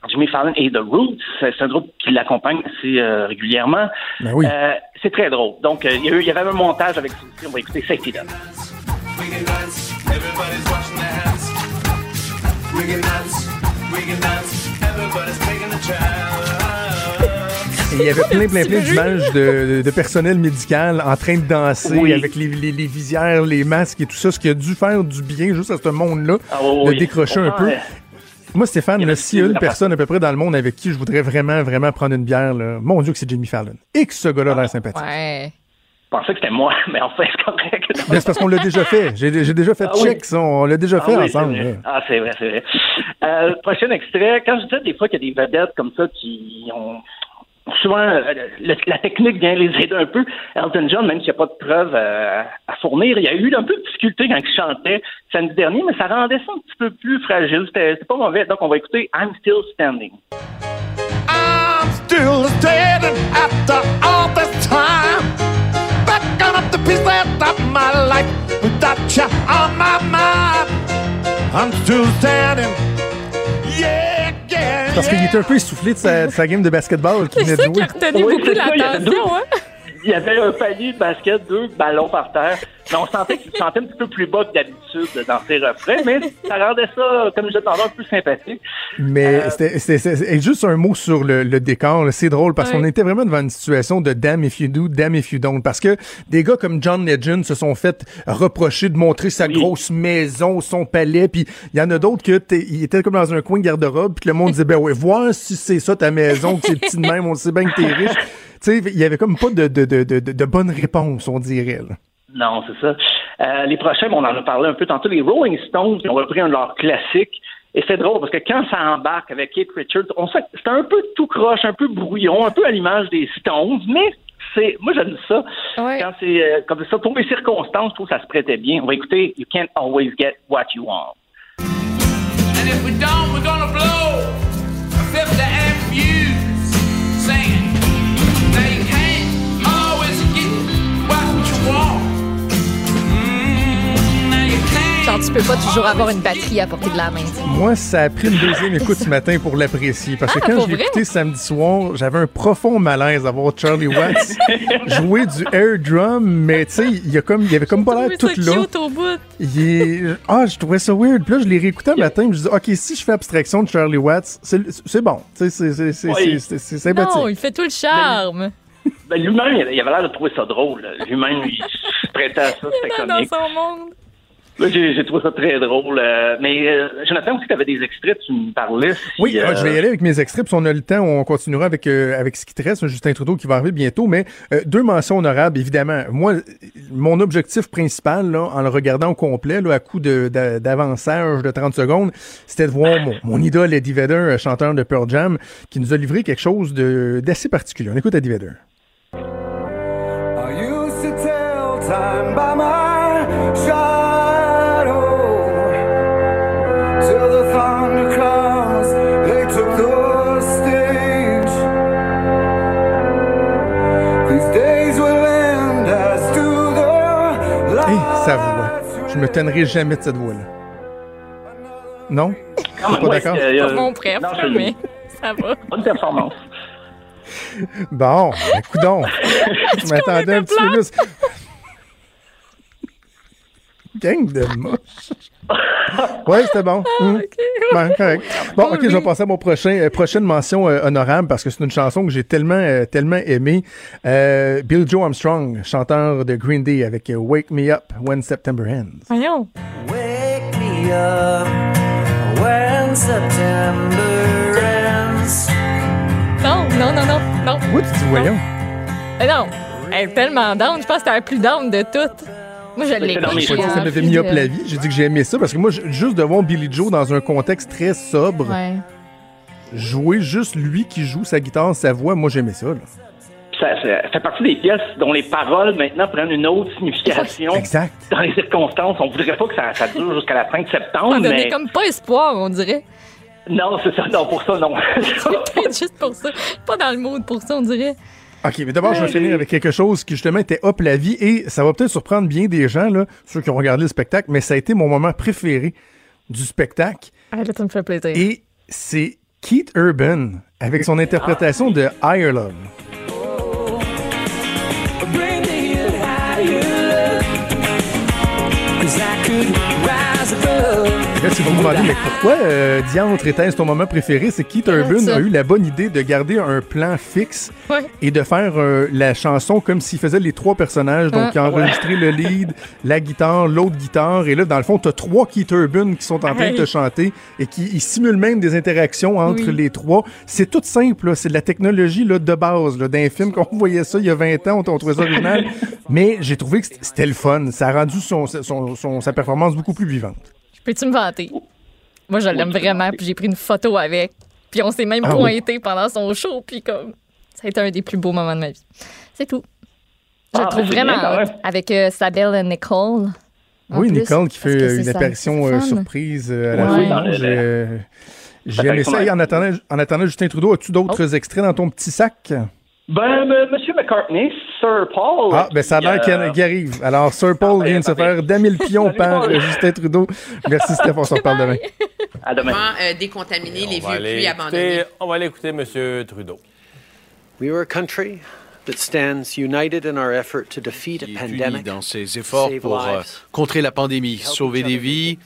par Jimmy Fallon et The Roots. C'est un groupe qui l'accompagne assez euh, régulièrement. Ben oui. Euh, c'est très drôle. Donc, euh, il y, avait un montage avec ça aussi. On va écouter Safety Dance. We can dance, everybody's washing their hands. We can dance, we can dance, everybody's taking a chance. Et il y avait plein, plein, plein d'images de, de personnel médical en train de danser Oui. avec les, les- les visières, les masques et tout ça, ce qui a dû faire du bien juste à ce monde-là, Ah oui, de oui. décrocher un peu. Moi, Stéphane, Il y là, s'il y a une personne à peu près dans le monde avec qui je voudrais vraiment, vraiment prendre une bière, là, mon Dieu que c'est Jimmy Fallon. Et que ce gars-là a l'air sympathique. Ouais. Je pensais que c'était moi, [LAUGHS] mais en fait, c'est correct. Mais c'est parce qu'on l'a déjà fait. J'ai j'ai déjà fait Ah check, ça. On l'a déjà Ah fait oui, ensemble. Ah, c'est vrai, c'est vrai. Euh, prochain extrait. Quand je disais des fois qu'il y a des vedettes comme ça qui ont souvent euh, la technique vient les aider un peu. Elton John, même s'il n'y a pas de preuves euh, à fournir, il y a eu un peu de difficulté quand il chantait samedi dernier, mais ça rendait ça un petit peu plus fragile. C'était pas mauvais. Donc on va écouter I'm Still Standing. I'm still standing after all this time. Backing up the piece of my life without you on my mind. I'm still standing. Yeah. Parce qu'il était un peu essoufflé de sa, de sa game de basketball C'est venait ça de qui a retenu Oui, beaucoup l'attention, hein? Il y avait un panier de basket, deux ballons par terre. Mais on sentait qu'il chantait un petit peu plus bas que d'habitude dans ses refrains, mais ça rendait ça, comme je t'entends, peu sympathique. Mais Euh, c'était- c'était c'était- et juste un mot sur le, le décor. là. C'est drôle parce Ouais. qu'on était vraiment devant une situation de damn if you do, damn if you don't. Parce que des gars comme John Legend se sont fait reprocher de montrer sa Oui. grosse maison, son palais. Puis il y en a d'autres que t'es- ils étaient comme dans un coin de garde-robe. Puis que le monde disait ben ouais, voir si c'est ça ta maison, que c'est petit de même, on sait bien que t'es riche. Tu sais, il y avait comme pas de, de, de, de, de bonne réponse, on dirait. là. Non, c'est ça. Euh, les prochains, on en a parlé un peu tantôt, les Rolling Stones ont repris un de leurs classiques. Et c'est drôle parce que quand ça embarque avec Keith Richards, on sait que c'est un peu tout croche, un peu brouillon, un peu à l'image des Stones, mais c'est, moi j'aime ça. Ouais. Quand c'est euh, comme ça, pour mes circonstances, je trouve que ça se prêtait bien. On va écouter You Can't Always Get What You Want. And if we don't, we're gonna blow Genre, tu peux pas toujours avoir une batterie à portée de la main. Moi, ça a pris une deuxième écoute ce matin pour l'apprécier. Parce que Ah, quand je l'ai écouté samedi soir, j'avais un profond malaise à voir Charlie Watts [LAUGHS] jouer du air drum, mais tu sais, il y a comme, il y avait comme pas l'air tout là. est- Ah, je trouvais ça weird. Puis là, je l'ai réécouté un matin, je me dis, OK, si je fais abstraction de Charlie Watts, c'est bon. Tu sais, c'est- sympathique. Non, il fait tout le charme. Ben, lui-même, il avait- l'air de trouver ça drôle. Lui-même, il se prêtait à ça, c'était Dans, dans comique. son monde. Là, j'ai trouvé ça très drôle. euh, mais euh, Jonathan, aussi, tu avais des extraits, tu me parlais. si, Oui, euh, euh, je vais y aller avec mes extraits, puis si on a le temps, on continuera avec, euh, avec ce qui te reste, Justin Trudeau qui va arriver bientôt, mais euh, deux mentions honorables, évidemment. Moi, euh, mon objectif principal, là, en le regardant au complet, là, à coup de- d'a- d'avançage de 30 secondes, c'était de voir mon, mon idole Eddie Vedder, euh, chanteur de Pearl Jam, qui nous a livré quelque chose de- d'assez particulier. On écoute Eddie Vedder. I used to tell time by my sa voix. Je me tannerai jamais de cette voix-là. Non? quand même, pas ouais, d'accord? euh, Pas mon préf, non, je- mais ça va. Bonne performance. Bon, ben, coudon. [LAUGHS] Je m'attendais un petit peu plus. Gang de moche. [LAUGHS] Ouais, c'était bon. Hum. Ben, correct. Bon, ok, je vais passer à mon prochain, euh, prochaine mention euh, honorable parce que c'est une chanson que j'ai tellement, euh, tellement aimée. Euh, Bill Joe Armstrong, chanteur de Green Day avec euh, Wake Me Up When September Ends. Voyons. Wake me up when September ends. Non, non, non, non, non. Oui, tu dis voyons? Non, elle est tellement down. Je pense que t'es la plus down de toutes. Moi, je l'ai pas dit que ça m'avait mis up la vie. J'ai dit que j'ai aimé ça parce que moi, juste de voir Billy Joe dans un contexte très sobre, Ouais. jouer juste lui qui joue sa guitare, sa voix, moi j'aimais ça. là. Ça, ça fait partie des pièces dont les paroles maintenant prennent une autre signification [LAUGHS] Exact. dans les circonstances. On voudrait pas que ça, ça dure jusqu'à la fin de septembre, On donnait mais comme pas espoir, on dirait. non, c'est ça. Non, pour ça, non. [LAUGHS] Peut-être juste pour ça. Pas dans le mood pour ça, on dirait. OK, mais d'abord, je vais finir avec quelque chose qui, justement, était hop la vie et ça va peut-être surprendre bien des gens, là, ceux qui ont regardé le spectacle, mais ça a été mon moment préféré du spectacle. Ah, là, ça me fait plaisir. Et c'est Keith Urban avec son interprétation de Ireland. Là, si vous me demandez, mais pourquoi euh, Diantre était ton moment préféré, c'est Keith Urban a eu la bonne idée de garder un plan fixe Ouais. et de faire euh, la chanson comme s'il faisait les trois personnages? Donc, il a enregistré le lead, la guitare, l'autre guitare. Et là, dans le fond, tu as trois Keith Urban qui sont en train de te chanter et qui ils simulent même des interactions entre Oui. les trois. C'est tout simple, c'est de la technologie là, de base. D'un film, quand on voyait ça il y a 20 ans, on, on trouvait ça original. [LAUGHS] Mais j'ai trouvé que c'était le fun. Ça a rendu son, son- son- sa performance beaucoup plus vivante. Peux-tu me vanter? Moi, je l'aime vraiment, puis j'ai pris une photo avec. Puis on s'est même Ah oui. pointé pendant son show, puis comme... Ça a été un des plus beaux moments de ma vie. C'est tout. Je Ah, le trouve c'est bien, vraiment même. avec euh, Sabelle Nicole. En oui, plus, Nicole qui fait euh, une apparition euh, surprise euh, à la Ouais. fin. J'ai- J'ai aimé ça. Et en attendant, en attendant Justin Trudeau, as-tu d'autres Oh. extraits dans ton petit sac? Ben, M. Monsieur McCartney, Sir Paul. Ah, ben ça a l'air euh, qu'il arrive. Alors, Sir Paul Ah, ben, vient de se faire damer le pion par euh, Justin Trudeau. Merci, Steph. On se reparle demain. À demain. Comment euh, décontaminer les vieux puits abandonnés? On va aller écouter M. Trudeau. We are a country that stands united in our effort to defeat a qui est uni pandemic. dans ses efforts pour euh, contrer la pandémie, sauver des vies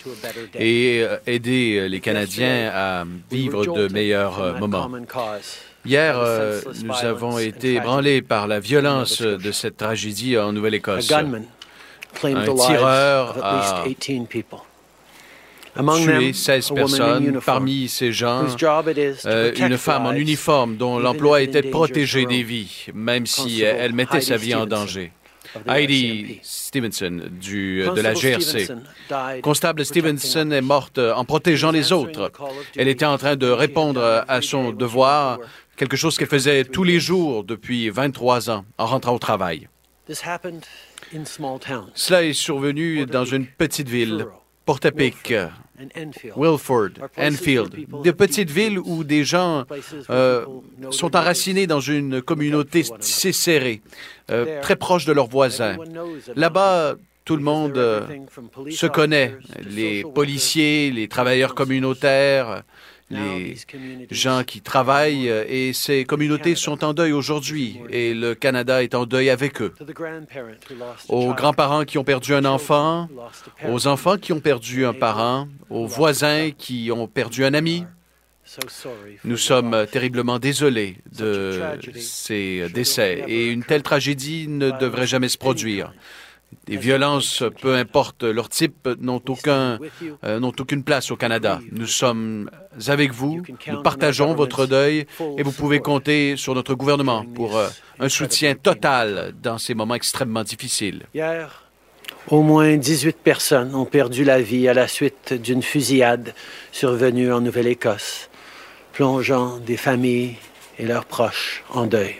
et euh, aider euh, les Canadiens à vivre were de meilleurs euh, moments. Hier, euh, nous avons été ébranlés par la violence de cette tragédie en Nouvelle-Écosse. Un tireur a least 18 people. Among them, Tué 16 a woman in personnes. Parmi ces gens, euh, une femme en uniforme dont l'emploi était de protéger des vies, même si elle mettait sa vie en danger. Heidi. Stevenson du, euh, de la GRC. Constable Stevenson est morte en protégeant les autres. Elle était en train de répondre à son devoir, quelque chose qu'elle faisait tous les jours depuis 23 ans en rentrant au travail. Cela est survenu dans une petite ville, Enfield. Wilford, Enfield, de petites villes où des gens euh, sont enracinés dans une communauté serrée, euh, très proche de leurs voisins. Là-bas, tout le monde euh, se connaît, les policiers, les travailleurs communautaires, les gens qui travaillent, euh, et ces communautés sont en deuil aujourd'hui, et le Canada est en deuil avec eux. Aux grands-parents qui ont perdu un enfant, aux enfants qui ont perdu un parent, aux voisins qui ont perdu un ami. Nous sommes terriblement désolés de ces décès et une telle tragédie ne devrait jamais se produire. Des violences, peu importe leur type, n'ont aucun, euh, aucune place au Canada. Nous sommes avec vous, nous partageons votre deuil et vous pouvez compter sur notre gouvernement pour euh, un soutien total dans ces moments extrêmement difficiles. Hier, au moins 18 personnes ont perdu la vie à la suite d'une fusillade survenue en Nouvelle-Écosse, plongeant des familles et leurs proches en deuil.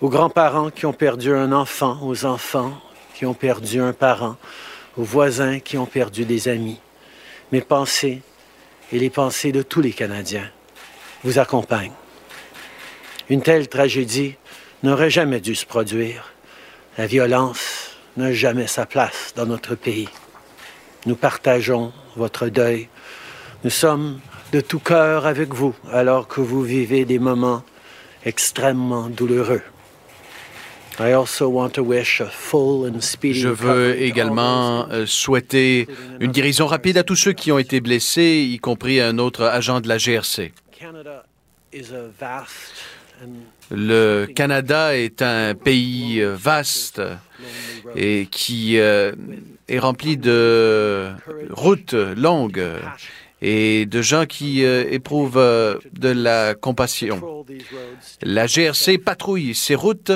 Aux grands-parents qui ont perdu un enfant, aux enfants qui ont perdu un parent, aux voisins qui ont perdu des amis, mes pensées et les pensées de tous les Canadiens vous accompagnent. Une telle tragédie n'aurait jamais dû se produire. La violence n'a jamais sa place dans notre pays. Nous partageons votre deuil. Nous sommes de tout cœur avec vous alors que vous vivez des moments extrêmement douloureux. Je veux également euh, souhaiter une guérison rapide à tous ceux qui ont été blessés, y compris un autre agent de la GRC. Canada is a vast and Le Canada est un pays euh, vaste et qui euh, est rempli de routes longues et de gens qui euh, éprouvent euh, de la compassion. La GRC patrouille ces routes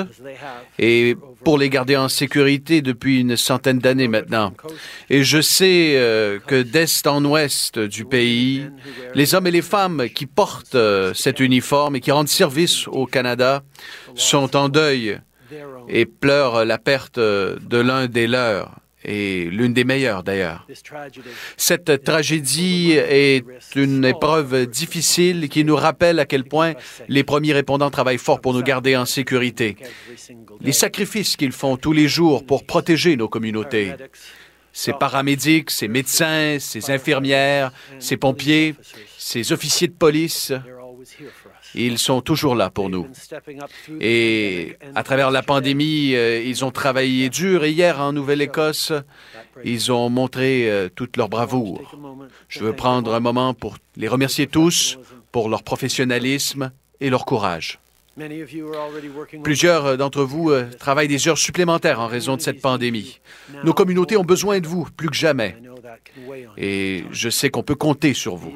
et pour les garder en sécurité depuis une centaine d'années maintenant. Et je sais euh, que d'est en ouest du pays, les hommes et les femmes qui portent cet uniforme et qui rendent service au Canada sont en deuil et pleurent la perte de l'un des leurs. Et l'une des meilleures d'ailleurs. Cette tragédie est une épreuve difficile qui nous rappelle à quel point les premiers répondants travaillent fort pour nous garder en sécurité. Les sacrifices qu'ils font tous les jours pour protéger nos communautés. Ces paramédics, ces médecins, ces infirmières, ces pompiers, ces officiers de police, ils sont toujours là pour nous. Et à travers la pandémie, euh, ils ont travaillé dur. Et hier, en Nouvelle-Écosse, ils ont montré euh, toute leur bravoure. Je veux prendre un moment pour les remercier tous pour leur professionnalisme et leur courage. Plusieurs d'entre vous euh, travaillent des heures supplémentaires en raison de cette pandémie. Nos communautés ont besoin de vous plus que jamais. Et je sais qu'on peut compter sur vous.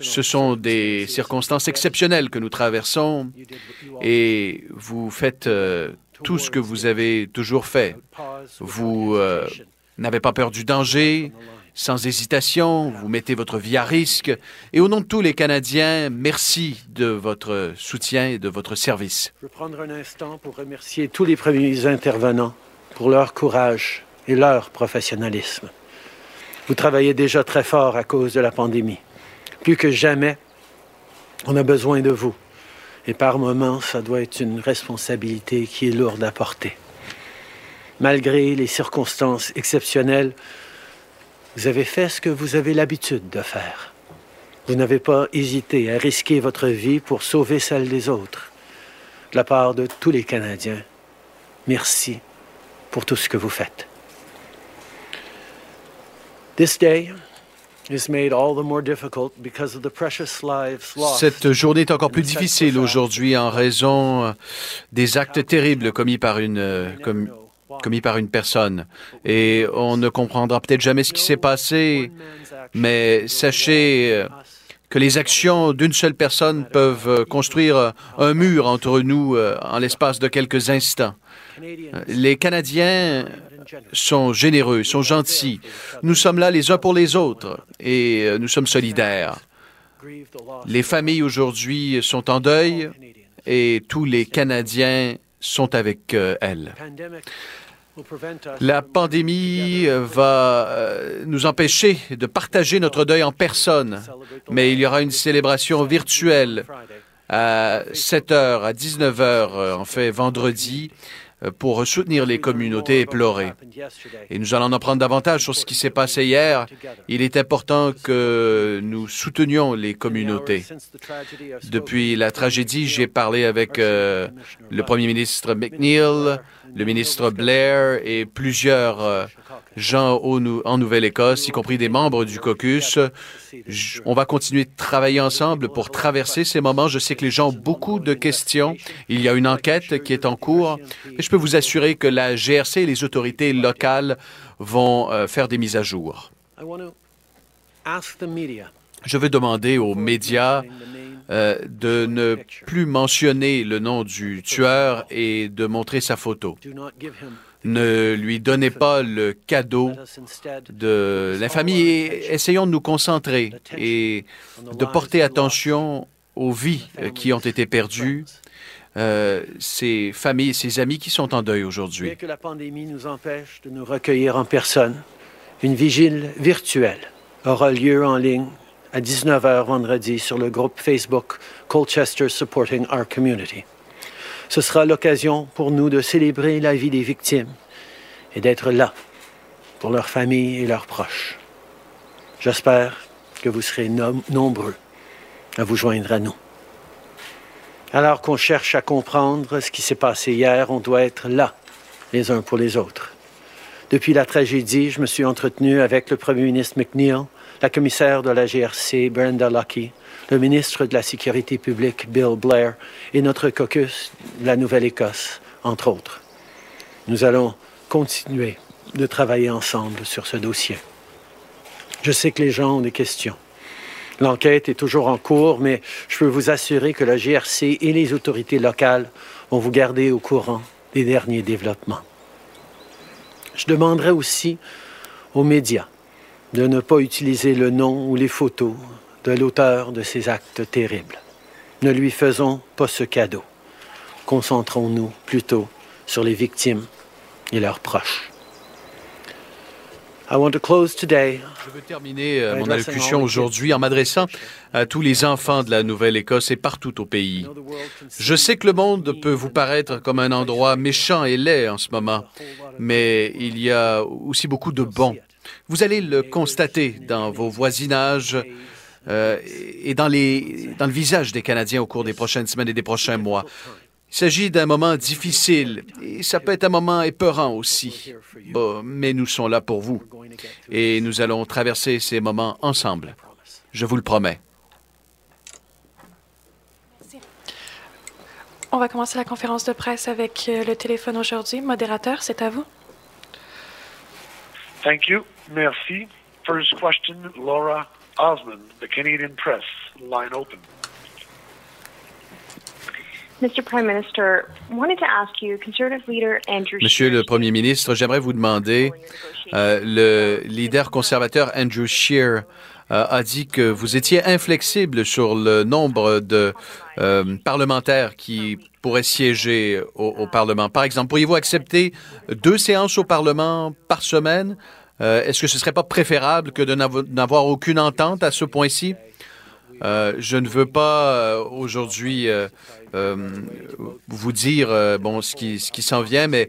Ce sont des circonstances exceptionnelles que nous traversons et vous faites euh, tout ce que vous avez toujours fait. Vous euh, n'avez pas peur du danger, sans hésitation, vous mettez votre vie à risque. Et au nom de tous les Canadiens, merci de votre soutien et de votre service. Je veux prendre un instant pour remercier tous les premiers intervenants pour leur courage et leur professionnalisme. Vous travaillez déjà très fort à cause de la pandémie. Plus que jamais, on a besoin de vous. Et par moments, ça doit être une responsabilité qui est lourde à porter. Malgré les circonstances exceptionnelles, vous avez fait ce que vous avez l'habitude de faire. Vous n'avez pas hésité à risquer votre vie pour sauver celle des autres. De la part de tous les Canadiens, merci pour tout ce que vous faites. This day cette journée est encore plus difficile aujourd'hui en raison euh, des actes terribles commis par une, euh, commis par une personne. Et on ne comprendra peut-être jamais ce qui s'est passé, mais sachez euh, que les actions d'une seule personne peuvent construire un mur entre nous en l'espace de quelques instants. Les Canadiens sont généreux, sont gentils. Nous sommes là les uns pour les autres et euh, nous sommes solidaires. Les familles aujourd'hui sont en deuil et tous les Canadiens sont avec euh, elles. La pandémie euh, va nous empêcher de partager notre deuil en personne, mais il y aura une célébration virtuelle à 7 h, à 19 h, en fait, vendredi, pour soutenir les communautés éplorées. Et nous allons en apprendre davantage sur ce qui s'est passé hier. Il est important que nous soutenions les communautés. Depuis la tragédie, j'ai parlé avec euh, le premier ministre McNeil, le ministre Blair et plusieurs euh, gens en Nouvelle-Écosse, y compris des membres du caucus. On va continuer de travailler ensemble pour traverser ces moments. Je sais que les gens ont beaucoup de questions. Il y a une enquête qui est en cours. Et je peux vous assurer que la GRC et les autorités locales vont euh, faire des mises à jour. Je veux demander aux médias euh, de ne plus mentionner le nom du tueur et de montrer sa photo. Ne lui donnez pas le cadeau de l'infamie et essayons de nous concentrer et de porter attention aux vies euh, qui ont été perdues, euh, ces familles ces amis qui sont en deuil aujourd'hui. que la pandémie nous empêche de nous recueillir en personne, une vigile virtuelle aura lieu en ligne à 19h vendredi sur le groupe Facebook Colchester Supporting Our Community. Ce sera l'occasion pour nous de célébrer la vie des victimes et d'être là pour leurs familles et leurs proches. J'espère que vous serez nombreux à vous joindre à nous. Alors qu'on cherche à comprendre ce qui s'est passé hier, on doit être là les uns pour les autres. Depuis la tragédie, je me suis entretenu avec le premier ministre McNeil, la commissaire de la GRC, Brenda Lucky, le ministre de la Sécurité publique, Bill Blair, et notre caucus la Nouvelle-Écosse, entre autres. Nous allons continuer de travailler ensemble sur ce dossier. Je sais que les gens ont des questions. L'enquête est toujours en cours, mais je peux vous assurer que la GRC et les autorités locales vont vous garder au courant des derniers développements. Je demanderai aussi aux médias de ne pas utiliser le nom ou les photos de l'auteur de ces actes terribles. Ne lui faisons pas ce cadeau. Concentrons-nous plutôt sur les victimes et leurs proches. I want to close today Je veux terminer euh, mon allocution aujourd'hui en m'adressant à tous les enfants de la Nouvelle-Écosse et partout au pays. Je sais que le monde peut vous paraître comme un endroit méchant et laid en ce moment, mais il y a aussi beaucoup de bons. Vous allez le constater dans vos voisinages euh, et dans, les, dans le visage des Canadiens au cours des prochaines semaines et des prochains mois. Il s'agit d'un moment difficile et ça peut être un moment épeurant aussi. Bon, mais nous sommes là pour vous et nous allons traverser ces moments ensemble. Je vous le promets. On va commencer la conférence de presse avec euh, le téléphone aujourd'hui. Modérateur, c'est à vous. Thank you. Merci. First question, Laura Osmond, the Canadian Press. Line open. Mr. Prime Minister, wanted to ask you, Conservative leader Andrew Monsieur le Premier ministre, j'aimerais vous demander, euh, le leader conservateur Andrew Scheer euh, a dit que vous étiez inflexible sur le nombre de euh, parlementaires qui pourraient siéger au, au Parlement. Par exemple, pourriez-vous accepter deux séances au Parlement par semaine? Euh, Est-ce que ce ne serait pas préférable que de n'avo- n'avoir aucune entente à ce point-ci? Euh, je ne veux pas euh, aujourd'hui vous dire ce qui s'en vient, mais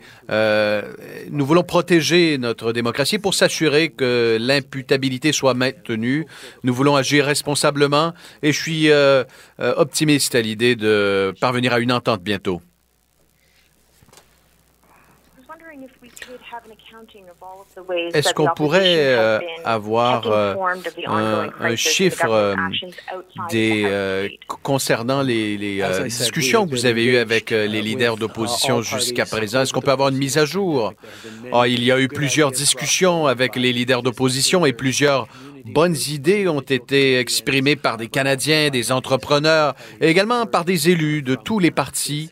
nous voulons protéger notre démocratie pour s'assurer que l'imputabilité soit maintenue. Nous voulons agir responsablement et je suis optimiste à l'idée de parvenir à une entente bientôt. Est-ce qu'on pourrait euh, avoir euh, un, un chiffre euh, des, euh, concernant les, les, euh, discussions que vous avez eues avec euh, les leaders d'opposition jusqu'à présent? Est-ce qu'on peut avoir une mise à jour? Ah, il y a eu plusieurs discussions avec les leaders d'opposition et plusieurs bonnes idées ont été exprimées par des Canadiens, des entrepreneurs et également par des élus de tous les partis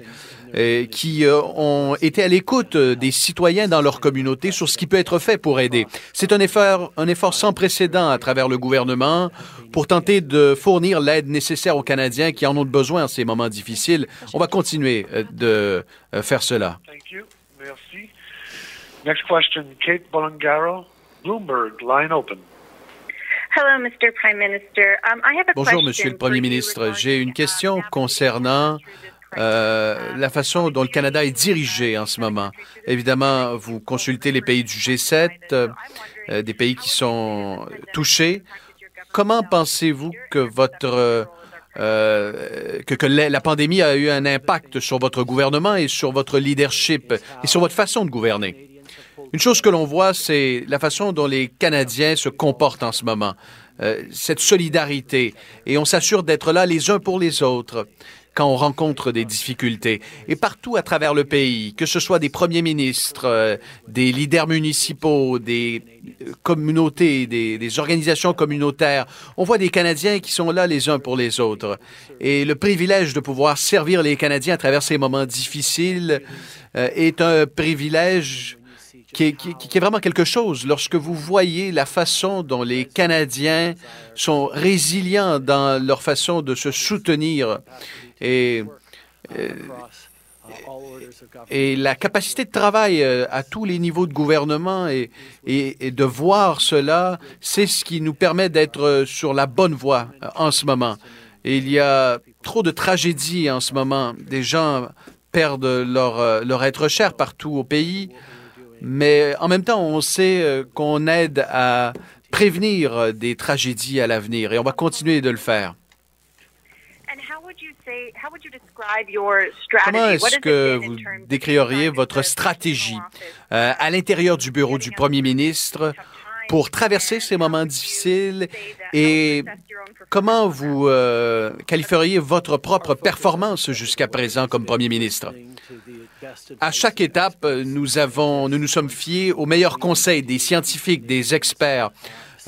qui euh, ont été à l'écoute euh, des citoyens dans leur communauté sur ce qui peut être fait pour aider. C'est un effort, un effort sans précédent à travers le gouvernement pour tenter de fournir l'aide nécessaire aux Canadiens qui en ont besoin en ces moments difficiles. On va continuer euh, de euh, faire cela. Thank you. Merci. Next question, Kate Bolangaro, Bloomberg. Line open. Hello, Mr. Prime Minister. Um, I have a Bonjour, question Monsieur le Premier ministre. J'ai une question concernant euh, la façon dont le Canada est dirigé en ce moment. Évidemment, vous consultez les pays du G7, euh, des pays qui sont touchés. Comment pensez-vous que euh, la, pandémie a eu un impact sur votre gouvernement et sur votre leadership et sur votre façon de gouverner? Une chose que l'on voit, c'est la façon dont les Canadiens se comportent en ce moment, cette solidarité, et on s'assure d'être là les uns pour les autres quand on rencontre des difficultés. Et partout à travers le pays, que ce soit des premiers ministres, euh, des leaders municipaux, des euh, communautés, des, organisations communautaires, on voit des Canadiens qui sont là les uns pour les autres. Et le privilège de pouvoir servir les Canadiens à travers ces moments difficiles euh, est un privilège qui est vraiment quelque chose. Lorsque vous voyez la façon dont les Canadiens sont résilients dans leur façon de se soutenir et, euh, et la capacité de travail euh, à tous les niveaux de gouvernement et, de voir cela, c'est ce qui nous permet d'être euh, sur la bonne voie en ce moment. Il y a trop de tragédies en ce moment. Des gens perdent leur, leur être cher partout au pays. Mais en même temps, on sait qu'on aide à prévenir des tragédies à l'avenir et on va continuer de le faire. And how would you say, how would you describe your Comment est-ce que vous décririez votre stratégie euh, à l'intérieur du bureau du Premier ministre pour traverser ces moments difficiles et comment vous euh, qualifieriez votre propre performance jusqu'à présent comme Premier ministre? À chaque étape, nous avons, nous nous sommes fiés aux meilleurs conseils des scientifiques, des experts,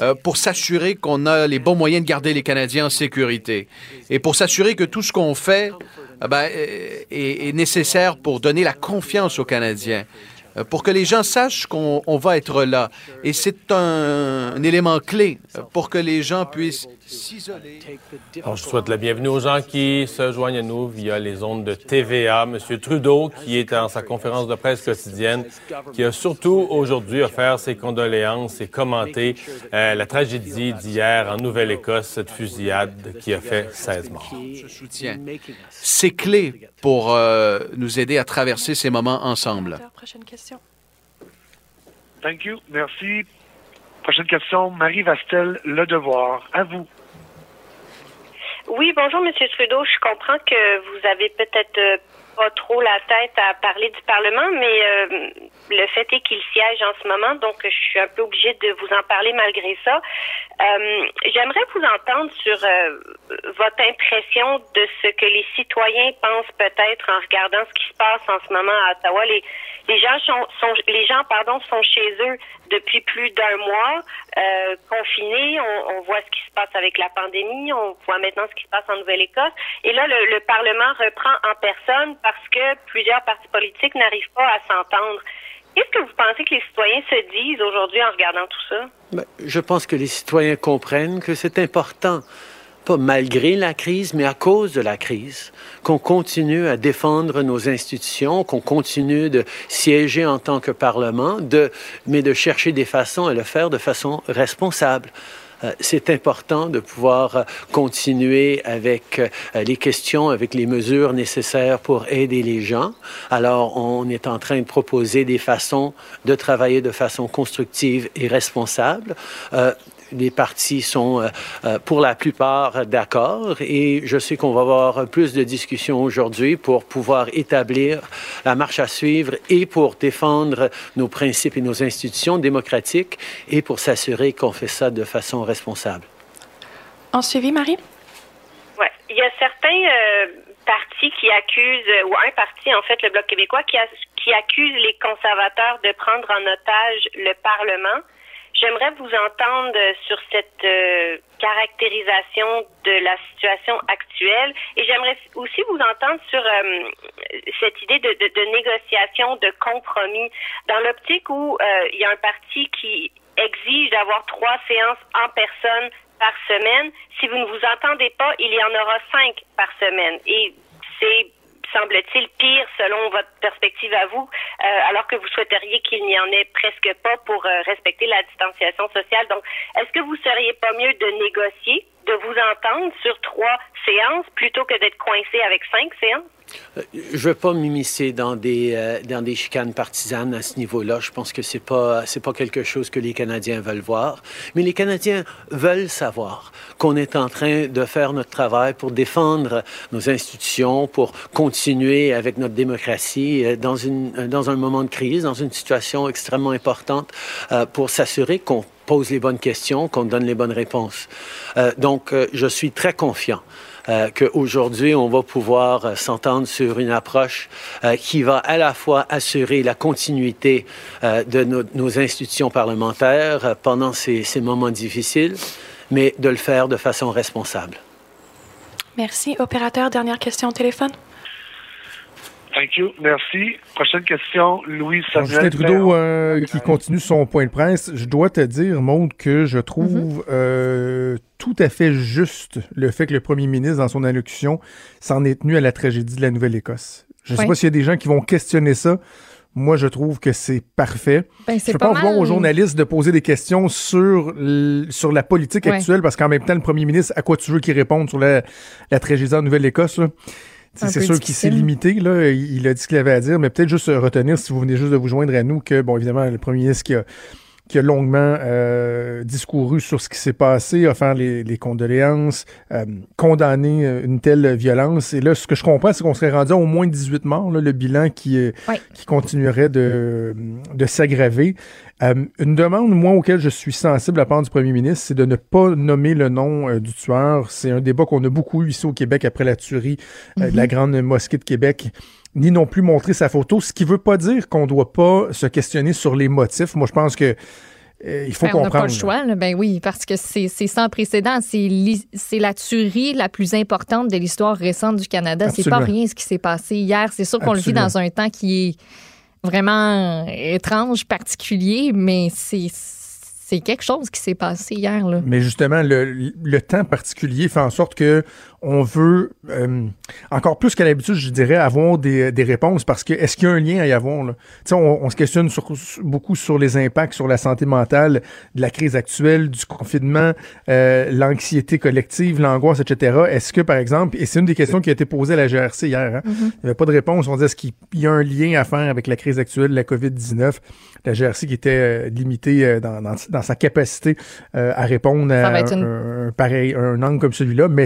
euh, pour s'assurer qu'on a les bons moyens de garder les Canadiens en sécurité et pour s'assurer que tout ce qu'on fait euh, ben, euh, est, nécessaire pour donner la confiance aux Canadiens. pour que les gens sachent qu'on on va être là. Et c'est un, élément clé pour que les gens puissent s'isoler. Alors, je souhaite la bienvenue aux gens qui se joignent à nous via les ondes de TVA. Monsieur Trudeau, qui est en sa conférence de presse quotidienne, qui a surtout aujourd'hui offert ses condoléances et commenté euh, la tragédie d'hier en Nouvelle-Écosse, cette fusillade qui a fait 16 morts. Je soutiens. C'est clé pour euh, nous aider à traverser ces moments ensemble. Prochaine question. Thank you. Merci. Prochaine question, Marie Vastel, Le Devoir. À vous. Oui, bonjour, Monsieur Trudeau. Je comprends que vous avez peut-être euh, pas trop la tête à parler du Parlement, mais euh, le fait est qu'il siège en ce moment, donc je suis un peu obligée de vous en parler malgré ça. Euh, J'aimerais vous entendre sur euh, votre impression de ce que les citoyens pensent peut-être en regardant ce qui se passe en ce moment à Ottawa. Les, les gens sont, sont les gens pardon sont chez eux depuis plus d'un mois euh, confinés. On, voit ce qui se passe avec la pandémie. On voit maintenant ce qui se passe en Nouvelle-Écosse. Et là, le, le, Parlement reprend en personne parce que plusieurs partis politiques n'arrivent pas à s'entendre. Qu'est-ce que vous pensez que les citoyens se disent aujourd'hui en regardant tout ça? Ben, je pense que les citoyens comprennent que c'est important malgré la crise, mais à cause de la crise, qu'on continue à défendre nos institutions, qu'on continue de siéger en tant que Parlement, de, mais de chercher des façons à le faire de façon responsable. Euh, c'est important de pouvoir euh, continuer avec euh, les questions, avec les mesures nécessaires pour aider les gens. Alors, on est en train de proposer des façons de travailler de façon constructive et responsable les partis sont euh, pour la plupart d'accord et je sais qu'on va avoir plus de discussions aujourd'hui pour pouvoir établir la marche à suivre et pour défendre nos principes et nos institutions démocratiques et pour s'assurer qu'on fait ça de façon responsable. En suivi, Marie? Oui. Il y a certains euh, partis qui accusent, ou un parti, en fait, le Bloc québécois, qui, a, qui accuse les conservateurs de prendre en otage le Parlement. J'aimerais vous entendre sur cette euh, caractérisation de la situation actuelle et j'aimerais aussi vous entendre sur euh, cette idée de, de, de, négociation, de compromis, dans l'optique où euh, il y a un parti qui exige d'avoir trois séances en personne par semaine. Si vous ne vous entendez pas, il y en aura cinq par semaine et c'est semble-t-il, pire selon votre perspective à vous, euh, alors que vous souhaiteriez qu'il n'y en ait presque pas pour euh, respecter la distanciation sociale. Donc, est-ce que vous seriez pas mieux de négocier, de vous entendre sur trois séances plutôt que d'être coincé avec cinq séances? Je ne veux pas m'immiscer dans des, euh, dans des chicanes partisanes à ce niveau-là. Je pense que ce n'est pas, pas quelque chose que les Canadiens veulent voir. Mais les Canadiens veulent savoir qu'on est en train de faire notre travail pour défendre nos institutions, pour continuer avec notre démocratie euh, dans, une, dans un moment de crise, dans une situation extrêmement importante, euh, pour s'assurer qu'on pose les bonnes questions, qu'on donne les bonnes réponses. Euh, donc, euh, je suis très confiant euh, qu'aujourd'hui, on va pouvoir euh, s'entendre sur une approche euh, qui va à la fois assurer la continuité euh, de nos, institutions parlementaires pendant ces, ces moments difficiles, mais de le faire de façon responsable. Merci. Opérateur, dernière question au téléphone. Thank you. Merci. Prochaine question, Louis Samuel. Justin Trudeau euh, qui continue son point de presse. Je dois te dire, Maude, que je trouve mm -hmm. euh, tout à fait juste le fait que le premier ministre, dans son allocution, s'en est tenu à la tragédie de la Nouvelle-Écosse. Je ne sais oui. pas s'il y a des gens qui vont questionner ça. Moi, je trouve que c'est parfait. Ben, je ne pas, pas voir aux journalistes de poser des questions sur, sur la politique ouais. actuelle, parce qu'en même temps, le premier ministre, à quoi tu veux qu'il réponde sur la, la tragédie en Nouvelle-Écosse? C'est sûr qu'il s'est limité, là. Il a dit ce qu'il avait à dire, mais peut-être juste retenir, si vous venez juste de vous joindre à nous, que, bon, évidemment, le premier ministre qui a, qui a longuement euh, discouru sur ce qui s'est passé, a fait les, les condoléances, euh, condamné une telle violence. Et là, ce que je comprends, c'est qu'on serait rendu à au moins 18 morts, là, le bilan qui, qui continuerait de, de s'aggraver. Euh, une demande, moi, auquel je suis sensible à part du premier ministre, c'est de ne pas nommer le nom euh, du tueur. C'est un débat qu'on a beaucoup eu ici au Québec après la tuerie euh, mm -hmm. de la grande mosquée de Québec ni non plus montrer sa photo, ce qui veut pas dire qu'on doit pas se questionner sur les motifs. Moi, je pense que euh, il faut ben, comprendre. On n'a pas le choix, là. ben oui, parce que c'est sans précédent. C'est la tuerie la plus importante de l'histoire récente du Canada. C'est pas rien ce qui s'est passé hier. C'est sûr qu'on le vit dans un temps qui est vraiment étrange, particulier, mais c'est c'est quelque chose qui s'est passé hier. Là. Mais justement, le, le, temps particulier fait en sorte que on veut, euh, encore plus qu'à l'habitude, je dirais, avoir des, des réponses parce que est-ce qu'il y a un lien à y avoir? Là? On, on se questionne sur, beaucoup sur les impacts sur la santé mentale de la crise actuelle, du confinement, euh, l'anxiété collective, l'angoisse, etc. Est-ce que, par exemple, et c'est une des questions qui a été posée à la GRC hier, hein? Mm-hmm. il n'y avait pas de réponse. On disait est-ce qu'il y a un lien à faire avec la crise actuelle la COVID-19? La GRC qui était euh, limitée euh, dans, dans, dans, sa capacité euh, à répondre à un, un, pareil, un angle comme celui-là, mais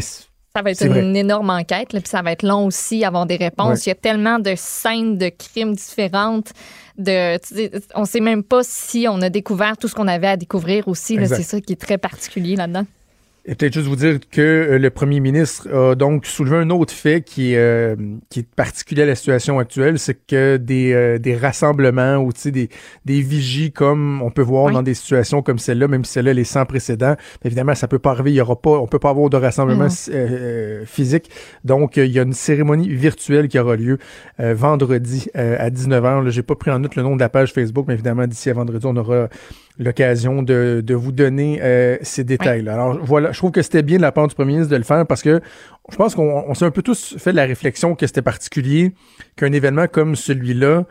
ça va être une vrai. énorme enquête, là, puis ça va être long aussi avoir des réponses. Ouais. Il y a tellement de scènes de crimes différentes. De, on sait même pas si on a découvert tout ce qu'on avait à découvrir aussi. C'est ça qui est très particulier là-dedans. Et peut-être juste vous dire que euh, le premier ministre a donc soulevé un autre fait qui est, euh, qui est particulier à la situation actuelle, c'est que des, euh, des rassemblements ou des, des vigies comme on peut voir oui. dans des situations comme celle-là, même si celle-là est sans précédent, évidemment ça peut pas arriver, il y aura pas, on peut pas avoir de rassemblement mmh. physique. Donc il y a une cérémonie virtuelle qui aura lieu vendredi à 19h. J'ai pas pris en note le nom de la page Facebook, mais évidemment d'ici à vendredi on aura l'occasion de, de, vous donner euh, ces détails. -là. Alors voilà, je trouve que c'était bien de la part du premier ministre de le faire parce que je pense qu'on on, s'est un peu tous fait la réflexion que c'était particulier qu'un événement comme celui-là,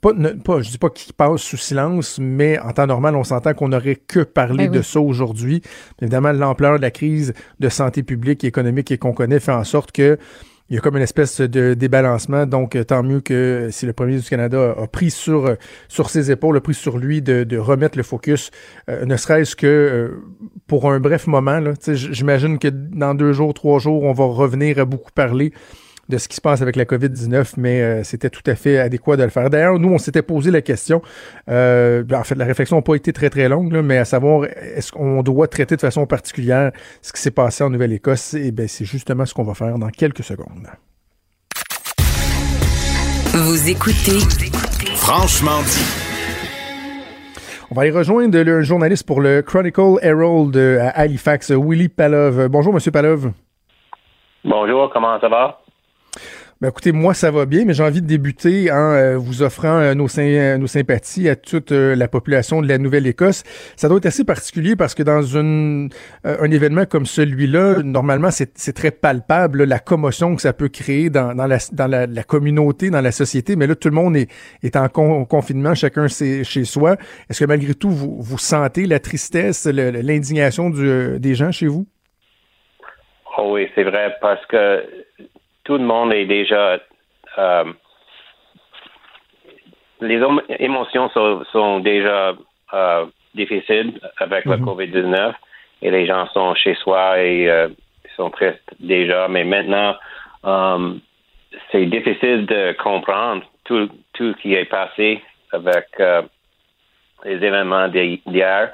pas, ne, pas, je dis pas qu'il passe sous silence, mais en temps normal, on s'entend qu'on n'aurait que parlé Ben de oui. ça aujourd'hui. Évidemment, l'ampleur de la crise de santé publique et économique qu'on connaît fait en sorte que il y a comme une espèce de débalancement. Donc, tant mieux que si le premier du Canada a pris sur, sur ses épaules, a pris sur lui de, de remettre le focus, euh, ne serait-ce que euh, pour un bref moment. J'imagine que dans deux jours, trois jours, on va revenir à beaucoup parler de ce qui se passe avec la COVID-19, mais euh, c'était tout à fait adéquat de le faire. D'ailleurs, nous, on s'était posé la question, euh, en fait, la réflexion n'a pas été très, très longue, là, mais à savoir, est-ce qu'on doit traiter de façon particulière ce qui s'est passé en Nouvelle-Écosse? Eh bien, c'est justement ce qu'on va faire dans quelques secondes. Vous écoutez Franchement dit. On va aller rejoindre le journaliste pour le Chronicle Herald à Halifax, Willy Palov. Bonjour, Monsieur Palov. Bonjour, comment ça va? Ben écoutez, moi, ça va bien, mais j'ai envie de débuter en euh, vous offrant euh, nos, sy nos, sympathies à toute euh, la population de la Nouvelle-Écosse. Ça doit être assez particulier parce que dans une, un événement comme celui-là, normalement, c'est très palpable, la commotion que ça peut créer dans, la, communauté, dans la société. Mais là, tout le monde est, en con confinement, chacun chez soi. Est-ce que malgré tout, vous, vous sentez la tristesse, l'indignation des gens chez vous? Oh oui, c'est vrai, parce que tout le monde est déjà. Euh, les émotions sont, sont déjà euh, difficiles avec mm -hmm. le COVID-19 et les gens sont chez soi et euh, sont tristes déjà. Mais maintenant, euh, c'est difficile de comprendre tout, tout ce qui est passé avec euh, les événements d'hier.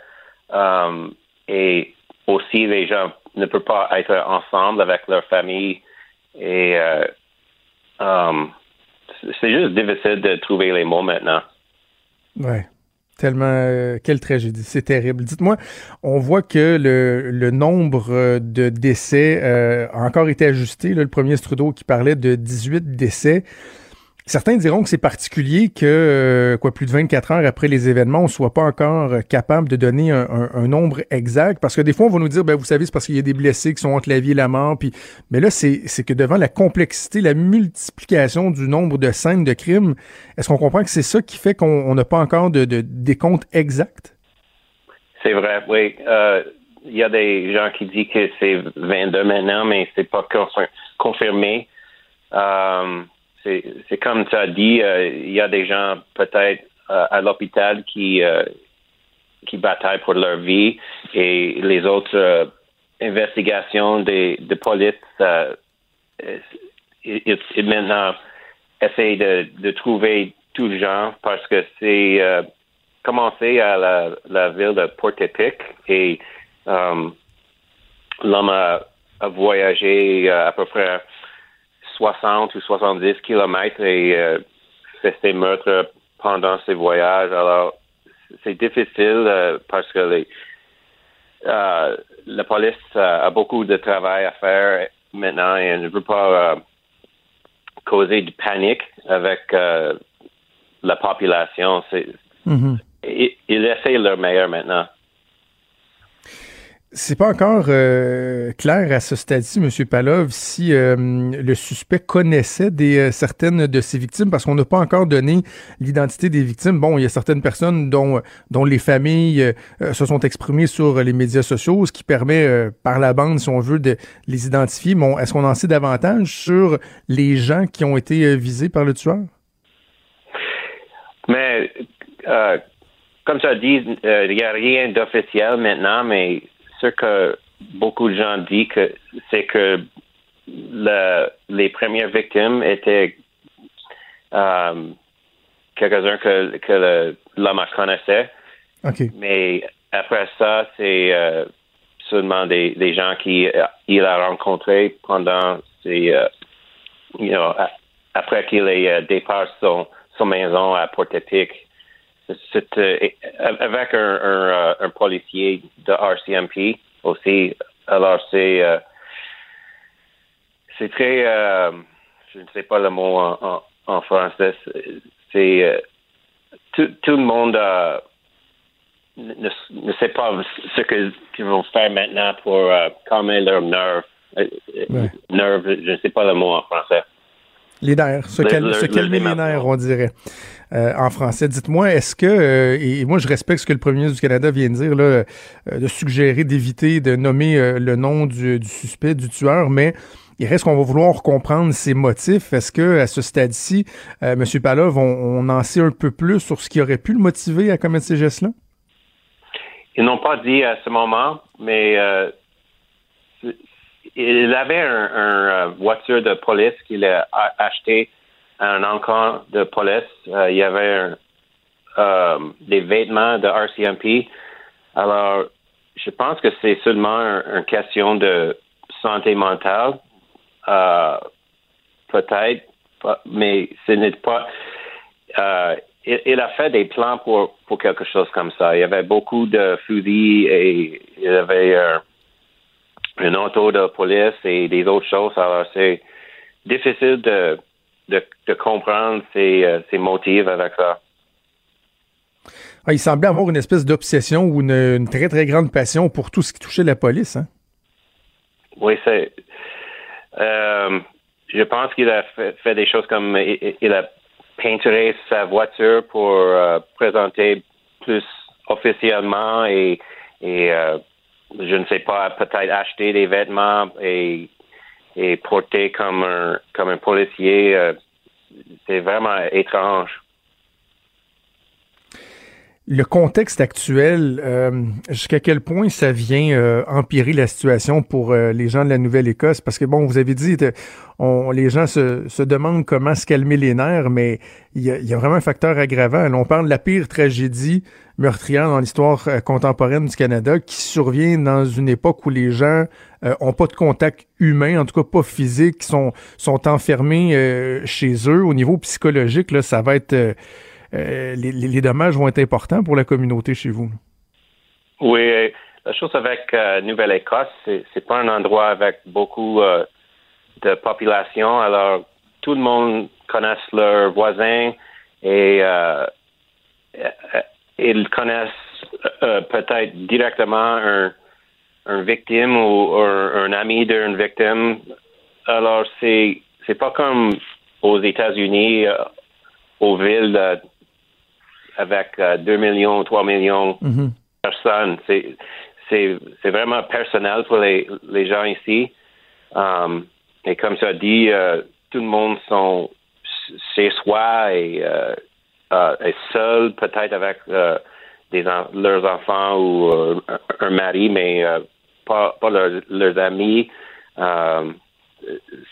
Euh, et aussi, les gens ne peuvent pas être ensemble avec leur famille et euh, um, c'est juste difficile de trouver les mots maintenant. Ouais. Tellement, euh, quelle tragédie, c'est terrible. Dites-moi, on voit que le, le nombre de décès euh, a encore été ajusté. Le premier Trudeau qui parlait de 18 décès. Certains diront que c'est particulier que, euh, quoi, plus de 24 heures après les événements, on soit pas encore capable de donner un, un, un, nombre exact. Parce que des fois, on va nous dire, ben, vous savez, c'est parce qu'il y a des blessés qui sont entre la vie et la mort. Puis, mais là, c'est que devant la complexité, la multiplication du nombre de scènes de crimes, est-ce qu'on comprend que c'est ça qui fait qu'on n'a pas encore de, de décompte exact? C'est vrai, oui. Euh, il y a des gens qui disent que c'est 22 maintenant, mais c'est pas confirmé. Euh, c'est comme tu as dit, euh, il y a des gens peut-être euh, à l'hôpital qui euh, qui bataillent pour leur vie et les autres euh, investigations des de police ils, ils maintenant essayent de, de trouver tout le genre parce que c'est commencé à la, la ville de Port-Épic et l'homme a, a, voyagé à peu près 60 ou 70 kilomètres et euh, fait ses meurtres pendant ses voyages. Alors, c'est difficile euh, parce que les, euh, la police a beaucoup de travail à faire maintenant et ne veut pas causer de panique avec la population. C'est, Mhm. ils, ils essaient leur meilleur maintenant. C'est pas encore euh, clair à ce stade-ci, M. Palov, si euh, le suspect connaissait des, euh, certaines de ses victimes, parce qu'on n'a pas encore donné l'identité des victimes. Bon, il y a certaines personnes dont, dont les familles euh, se sont exprimées sur les médias sociaux, ce qui permet, euh, par la bande, si on veut, de les identifier. Bon, est-ce qu'on en sait davantage sur les gens qui ont été euh, visés par le tueur? Mais euh, comme as dit, euh, il n'y a rien d'officiel maintenant, mais ce que beaucoup de gens disent, que, c'est que le- les premières victimes étaient euh, quelques-uns que, que le- l'homme connaissait. Mais après ça, c'est euh, seulement des, des gens qui euh, il a rencontrés pendant ses, euh, you know, après qu'il ait euh, dépassé son, son maison à Port-Épic. C'est, euh, avec un, un, euh, un policier de RCMP aussi. Alors c'est euh, c'est très euh, je ne sais pas le mot en, en, en français. C'est- euh, tout, tout le monde ne, ne sait pas ce qu'ils vont faire maintenant pour calmer euh, Ouais. Nerfs, je ne sais pas le mot en français. Les nerfs, se, cal- le- se le calmer les nerfs, on dirait, euh, en français. Dites-moi, est-ce que, euh, et moi je respecte ce que le premier ministre du Canada vient de dire, là, euh, de suggérer d'éviter de nommer euh, le nom du, du suspect, du tueur, mais il reste qu'on va vouloir comprendre ses motifs. Est-ce que à ce stade-ci, euh, M. Palov, on, on en sait un peu plus sur ce qui aurait pu le motiver à commettre ces gestes-là? Ils n'ont pas dit à ce moment, mais euh, il avait un, un, euh, voiture de police qu'il a acheté à un encamp de police. Euh, il y avait euh, des vêtements de RCMP. Alors, je pense que c'est seulement un- une question de santé mentale, euh, peut-être, mais ce n'est pas. euh, il, il a fait des plans pour, pour quelque chose comme ça. Il y avait beaucoup de fusils et il y avait euh, une auto de police et des autres choses. Alors, c'est difficile de, de, de comprendre ses, euh, ses motifs avec ça. Ah, il semblait avoir une espèce d'obsession ou une, une très, très grande passion pour tout ce qui touchait la police. Hein? Oui, c'est. euh, je pense qu'il a fait, fait des choses comme il, il a peinturé sa voiture pour euh, présenter plus officiellement et, et euh, je ne sais pas, peut-être acheter des vêtements et, et porter comme un, comme un policier. euh, c'est vraiment étrange. Le contexte actuel, euh, jusqu'à quel point ça vient euh, empirer la situation pour euh, les gens de la Nouvelle-Écosse? Parce que, bon, vous avez dit, euh, on, les gens se, se demandent comment se calmer les nerfs, mais il y a, y a vraiment un facteur aggravant. On parle de la pire tragédie meurtrière dans l'histoire euh, contemporaine du Canada qui survient dans une époque où les gens euh, ont pas de contact humain, en tout cas pas physique, sont, sont enfermés chez eux. Au niveau psychologique, là, ça va être... euh, les, les- dommages vont être importants pour la communauté chez vous. Oui, euh, la chose avec euh, Nouvelle-Écosse, c'est, c'est pas un endroit avec beaucoup de population. Alors, tout le monde connaît leurs voisins et ils connaissent peut-être directement un, victime ou un, ami d'une victime. Alors, c'est c'est pas comme aux États-Unis, aux villes avec euh, 2 millions, 3 millions Mhm. personnes. C'est, vraiment personnel pour les, les gens ici. Um, et comme as dit, euh, tout le monde sont chez soi et, euh, euh, est seul, peut-être avec euh, des leurs enfants ou euh, un, mari, mais euh, pas, pas leurs, leurs amis. Um,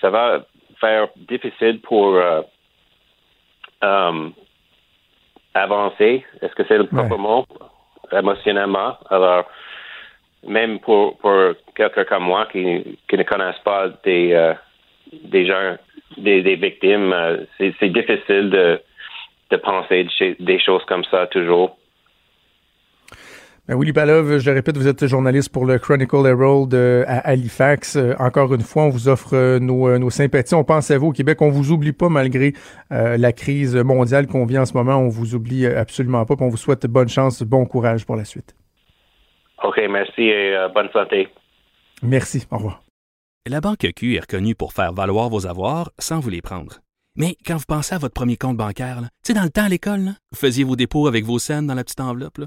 ça va faire difficile pour euh, um, avancer? Est-ce que c'est le propre mot? Émotionnellement? Alors, même pour, pour quelqu'un comme moi qui, qui ne connaissent pas des, euh, des gens, des, des victimes, euh, c'est, difficile de, de penser des choses comme ça toujours. Ben, Willy Palov, je le répète, vous êtes journaliste pour le Chronicle Herald à Halifax. Euh, encore une fois, on vous offre euh, nos, euh, nos sympathies. On pense à vous au Québec. On vous oublie pas malgré euh, la crise mondiale qu'on vit en ce moment. On vous oublie absolument pas. Puis on vous souhaite bonne chance, bon courage pour la suite. OK, merci et euh, bonne santé. Merci. Au revoir. La Banque Q est reconnue pour faire valoir vos avoirs sans vous les prendre. Mais quand vous pensez à votre premier compte bancaire, là, tu sais, dans le temps à l'école, là, vous faisiez vos dépôts avec vos scènes dans la petite enveloppe. là.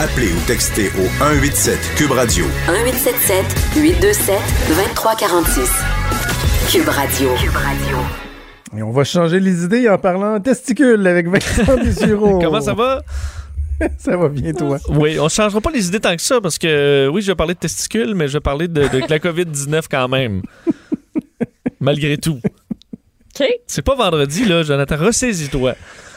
Appelez ou textez au 187 Cube Radio 1877 827 2346. Cube Radio. Cube Radio. Et on va changer les idées en parlant testicules avec Vincent Dessureau. [LAUGHS] Comment ça va? [LAUGHS] ça va bien, toi? Oui, on ne changera pas les idées tant que ça parce que oui, je vais parler de testicules, mais je vais parler de, de la COVID-19 quand même. [LAUGHS] Malgré tout. OK. C'est pas vendredi, là, Jonathan. Ressaisis-toi.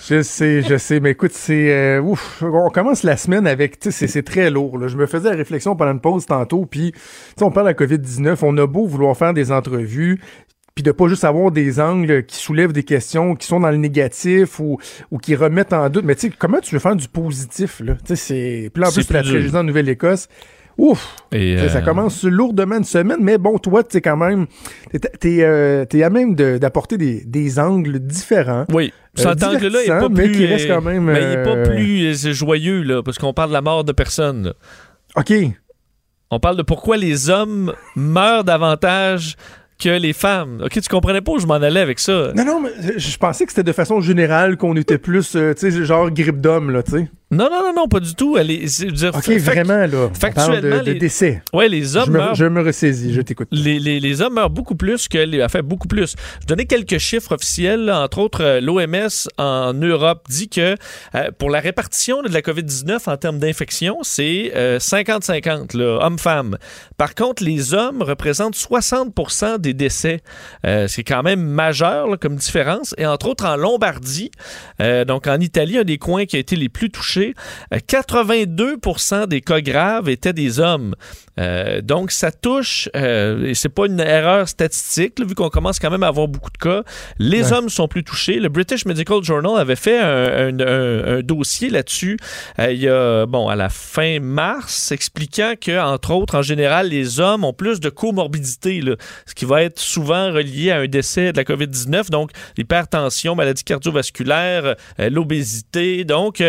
Je sais, je sais, mais écoute, c'est euh, ouf. On commence la semaine avec, tu sais, c'est- très lourd. là. Je me faisais la réflexion pendant une pause tantôt, puis tu sais, on parle de la COVID-19, on a beau vouloir faire des entrevues, puis de pas juste avoir des angles qui soulèvent des questions, qui sont dans le négatif ou, ou qui remettent en doute. Mais tu sais, comment tu veux faire du positif là? Tu sais, c'est puis là en plus la dur. tragédie en Nouvelle-Écosse. Ouf! Et, Ça euh, commence lourdement une semaine, mais bon, toi, tu sais, quand même, t'es, t'es, euh, à même de- d'apporter des, des angles différents. Oui. Euh, Cet angle-là est pas mais plus. qui reste euh, quand même, mais il est pas euh, plus euh, joyeux, là, parce qu'on parle de la mort de personnes. là. OK. On parle de pourquoi les hommes meurent davantage que les femmes. OK, tu comprenais pas où je m'en allais avec ça? Non, non, mais je pensais que c'était de façon générale qu'on était plus, euh, tu sais, genre grippe d'homme, là, tu sais. Non, non, non, non, pas du tout. Elle est, dire, OK, vraiment, là. Factuellement, de, de les- décès. Ouais, les hommes je me, meurent je me ressaisis, je t'écoute. Les, les- les hommes meurent beaucoup plus que les. Enfin, beaucoup plus. Je donnais quelques chiffres officiels. là. Entre autres, euh, l'OMS en Europe dit que euh, pour la répartition de la COVID-19 en termes d'infection, c'est euh, 50-50, là, hommes-femmes. Par contre, les hommes représentent 60% des décès. Euh, c'est quand même majeur là, comme différence. Et entre autres, en Lombardie, euh, donc en Italie, un des coins qui a été les plus touchés, euh, 82% des cas graves étaient des hommes. Euh, donc, ça touche, euh, et c'est pas une erreur statistique, là, vu qu'on commence quand même à avoir beaucoup de cas. Les Ouais. hommes sont plus touchés. Le British Medical Journal avait fait un, un- un- un dossier là-dessus euh, il y a, bon, à la fin mars, expliquant que, entre autres, en général, les hommes ont plus de comorbidité, là, ce qui va être souvent relié à un décès de la COVID-19, donc l'hypertension, maladie cardiovasculaire, l'obésité. Donc,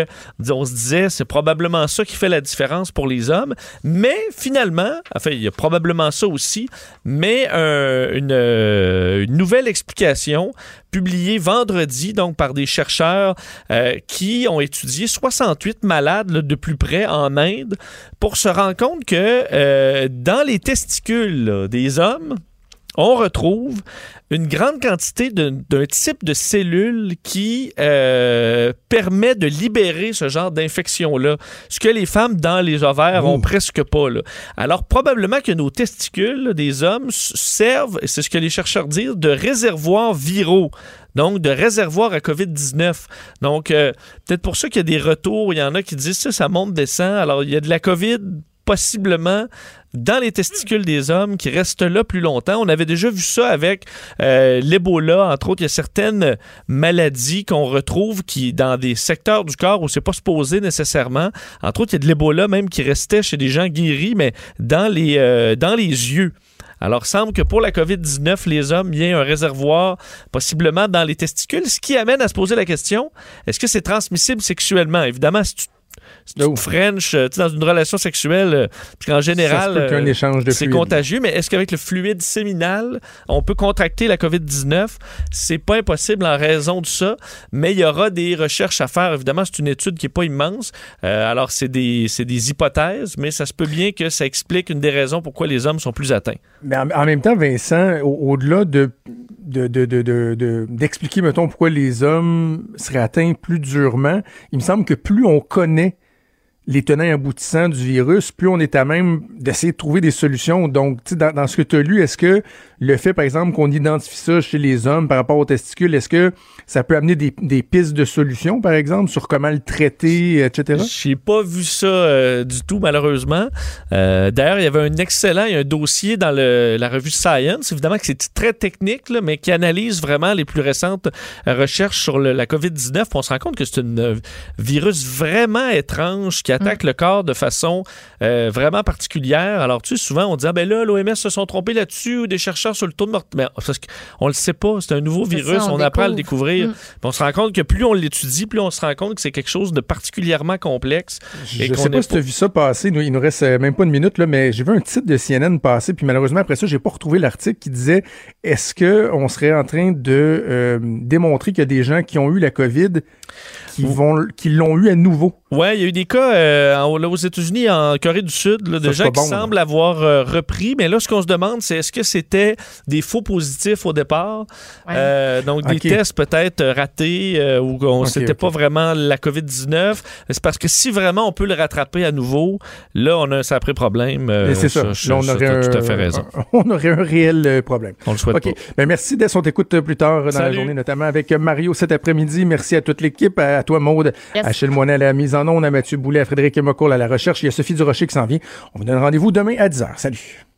on se disait, c'est probablement ça qui fait la différence pour les hommes. Mais finalement, enfin, il y a probablement ça aussi, mais euh, une, euh, une nouvelle explication publiée vendredi, donc par des chercheurs euh, qui ont étudié 68 malades de plus près en Inde pour se rendre compte que dans les testicules des hommes, on retrouve une grande quantité d'un type de cellule qui euh, permet de libérer ce genre d'infection-là, ce que les femmes dans les ovaires ont presque pas. là. Alors, probablement que nos testicules là, des hommes servent, et c'est ce que les chercheurs disent, de réservoirs viraux. Donc, de réservoirs à COVID-19. Donc, euh, peut-être pour ça qu'il y a des retours. Il y en a qui disent ça, ça monte, descend. Alors, il y a de la COVID possiblement dans les testicules des hommes qui restent là plus longtemps. On avait déjà vu ça avec euh, l'Ebola, entre autres. Il y a certaines maladies qu'on retrouve qui dans des secteurs du corps où c'est pas supposé nécessairement. Entre autres, il y a de l'Ebola même qui restait chez des gens guéris, mais dans les, euh, yeux. Alors, semble que pour la COVID-19, les hommes, il y a un réservoir possiblement dans les testicules, ce qui amène à se poser la question, est-ce que c'est transmissible sexuellement? Évidemment, si tu te French, euh, tu sais, dans une relation sexuelle, euh, parce qu'en général, euh, c'est contagieux, mais est-ce qu'avec le fluide séminal, on peut contracter la COVID-19? C'est pas impossible en raison de ça, mais il y aura des recherches à faire. Évidemment, c'est une étude qui est pas immense. Euh, alors, c'est des, des hypothèses, mais ça se peut bien que ça explique une des raisons pourquoi les hommes sont plus atteints. Mais en, en même temps, Vincent, au- au-delà de de- de- de- de- de- d'expliquer, mettons, pourquoi les hommes seraient atteints plus durement, il me semble que plus on connaît les tenants aboutissants du virus, plus on est à même d'essayer de trouver des solutions. Donc, dans, dans ce que tu as lu, est-ce que le fait, par exemple, qu'on identifie ça chez les hommes par rapport aux testicules, est-ce que ça peut amener des, des pistes de solutions, par exemple, sur comment le traiter, etc.? J'ai pas vu ça euh, du tout, malheureusement. Euh, D'ailleurs, il y avait un excellent, il y a un dossier dans le, la revue Science, évidemment que c'est très technique, là, mais qui analyse vraiment les plus récentes recherches sur le- la COVID-19. Puis On se rend compte que c'est un euh, virus vraiment étrange qui attaque le corps de façon euh, vraiment particulière. Alors, tu sais, souvent, on dit, ah ben là, l'OMS se sont trompés là-dessus, ou des chercheurs sur le taux de mort. Mais parce qu'on le sait pas, c'est un nouveau virus, ça, on, on apprend à le découvrir. Mm. On se rend compte que plus on l'étudie, plus on se rend compte que c'est quelque chose de particulièrement complexe. et Je qu'on sais pas si tu as vu ça passer. Nous, il nous reste euh, même pas une minute, là, mais j'ai vu un titre de CNN passer, puis malheureusement, après ça, j'ai pas retrouvé l'article qui disait est-ce que on serait en train de euh, démontrer qu'il y a des gens qui ont eu la COVID qui vont qui l'ont eu à nouveau? Ouais, il y a eu des cas euh, aux États-Unis, en Corée du Sud, là, de Ça, gens qui bon, là. semblent avoir euh, repris. Mais là, ce qu'on se demande, c'est est-ce que c'était des faux positifs au départ? Euh, donc, des tests peut-être euh, ratés euh, ou qu'on Ok, c'était pas vraiment la COVID-19. C'est parce que si vraiment on peut le rattraper à nouveau, là, on a un sacré problème. euh, Et c'est ça. Là, on ça, aurait un, tout à fait raison. [LAUGHS] on aurait un réel problème. On le souhaite OK. pas. Ben, merci d'être. On t'écoute plus tard dans la journée, notamment avec Mario cet après-midi. Merci à toute l'équipe, à, à toi, Maude, Yes. Achille Moinet à la mise en onde, à Mathieu Boulet, à Frédéric Mocoul à la recherche. Il y a Sophie Durocher qui s'en vient. On vous donne rendez-vous demain à 10h. Salut.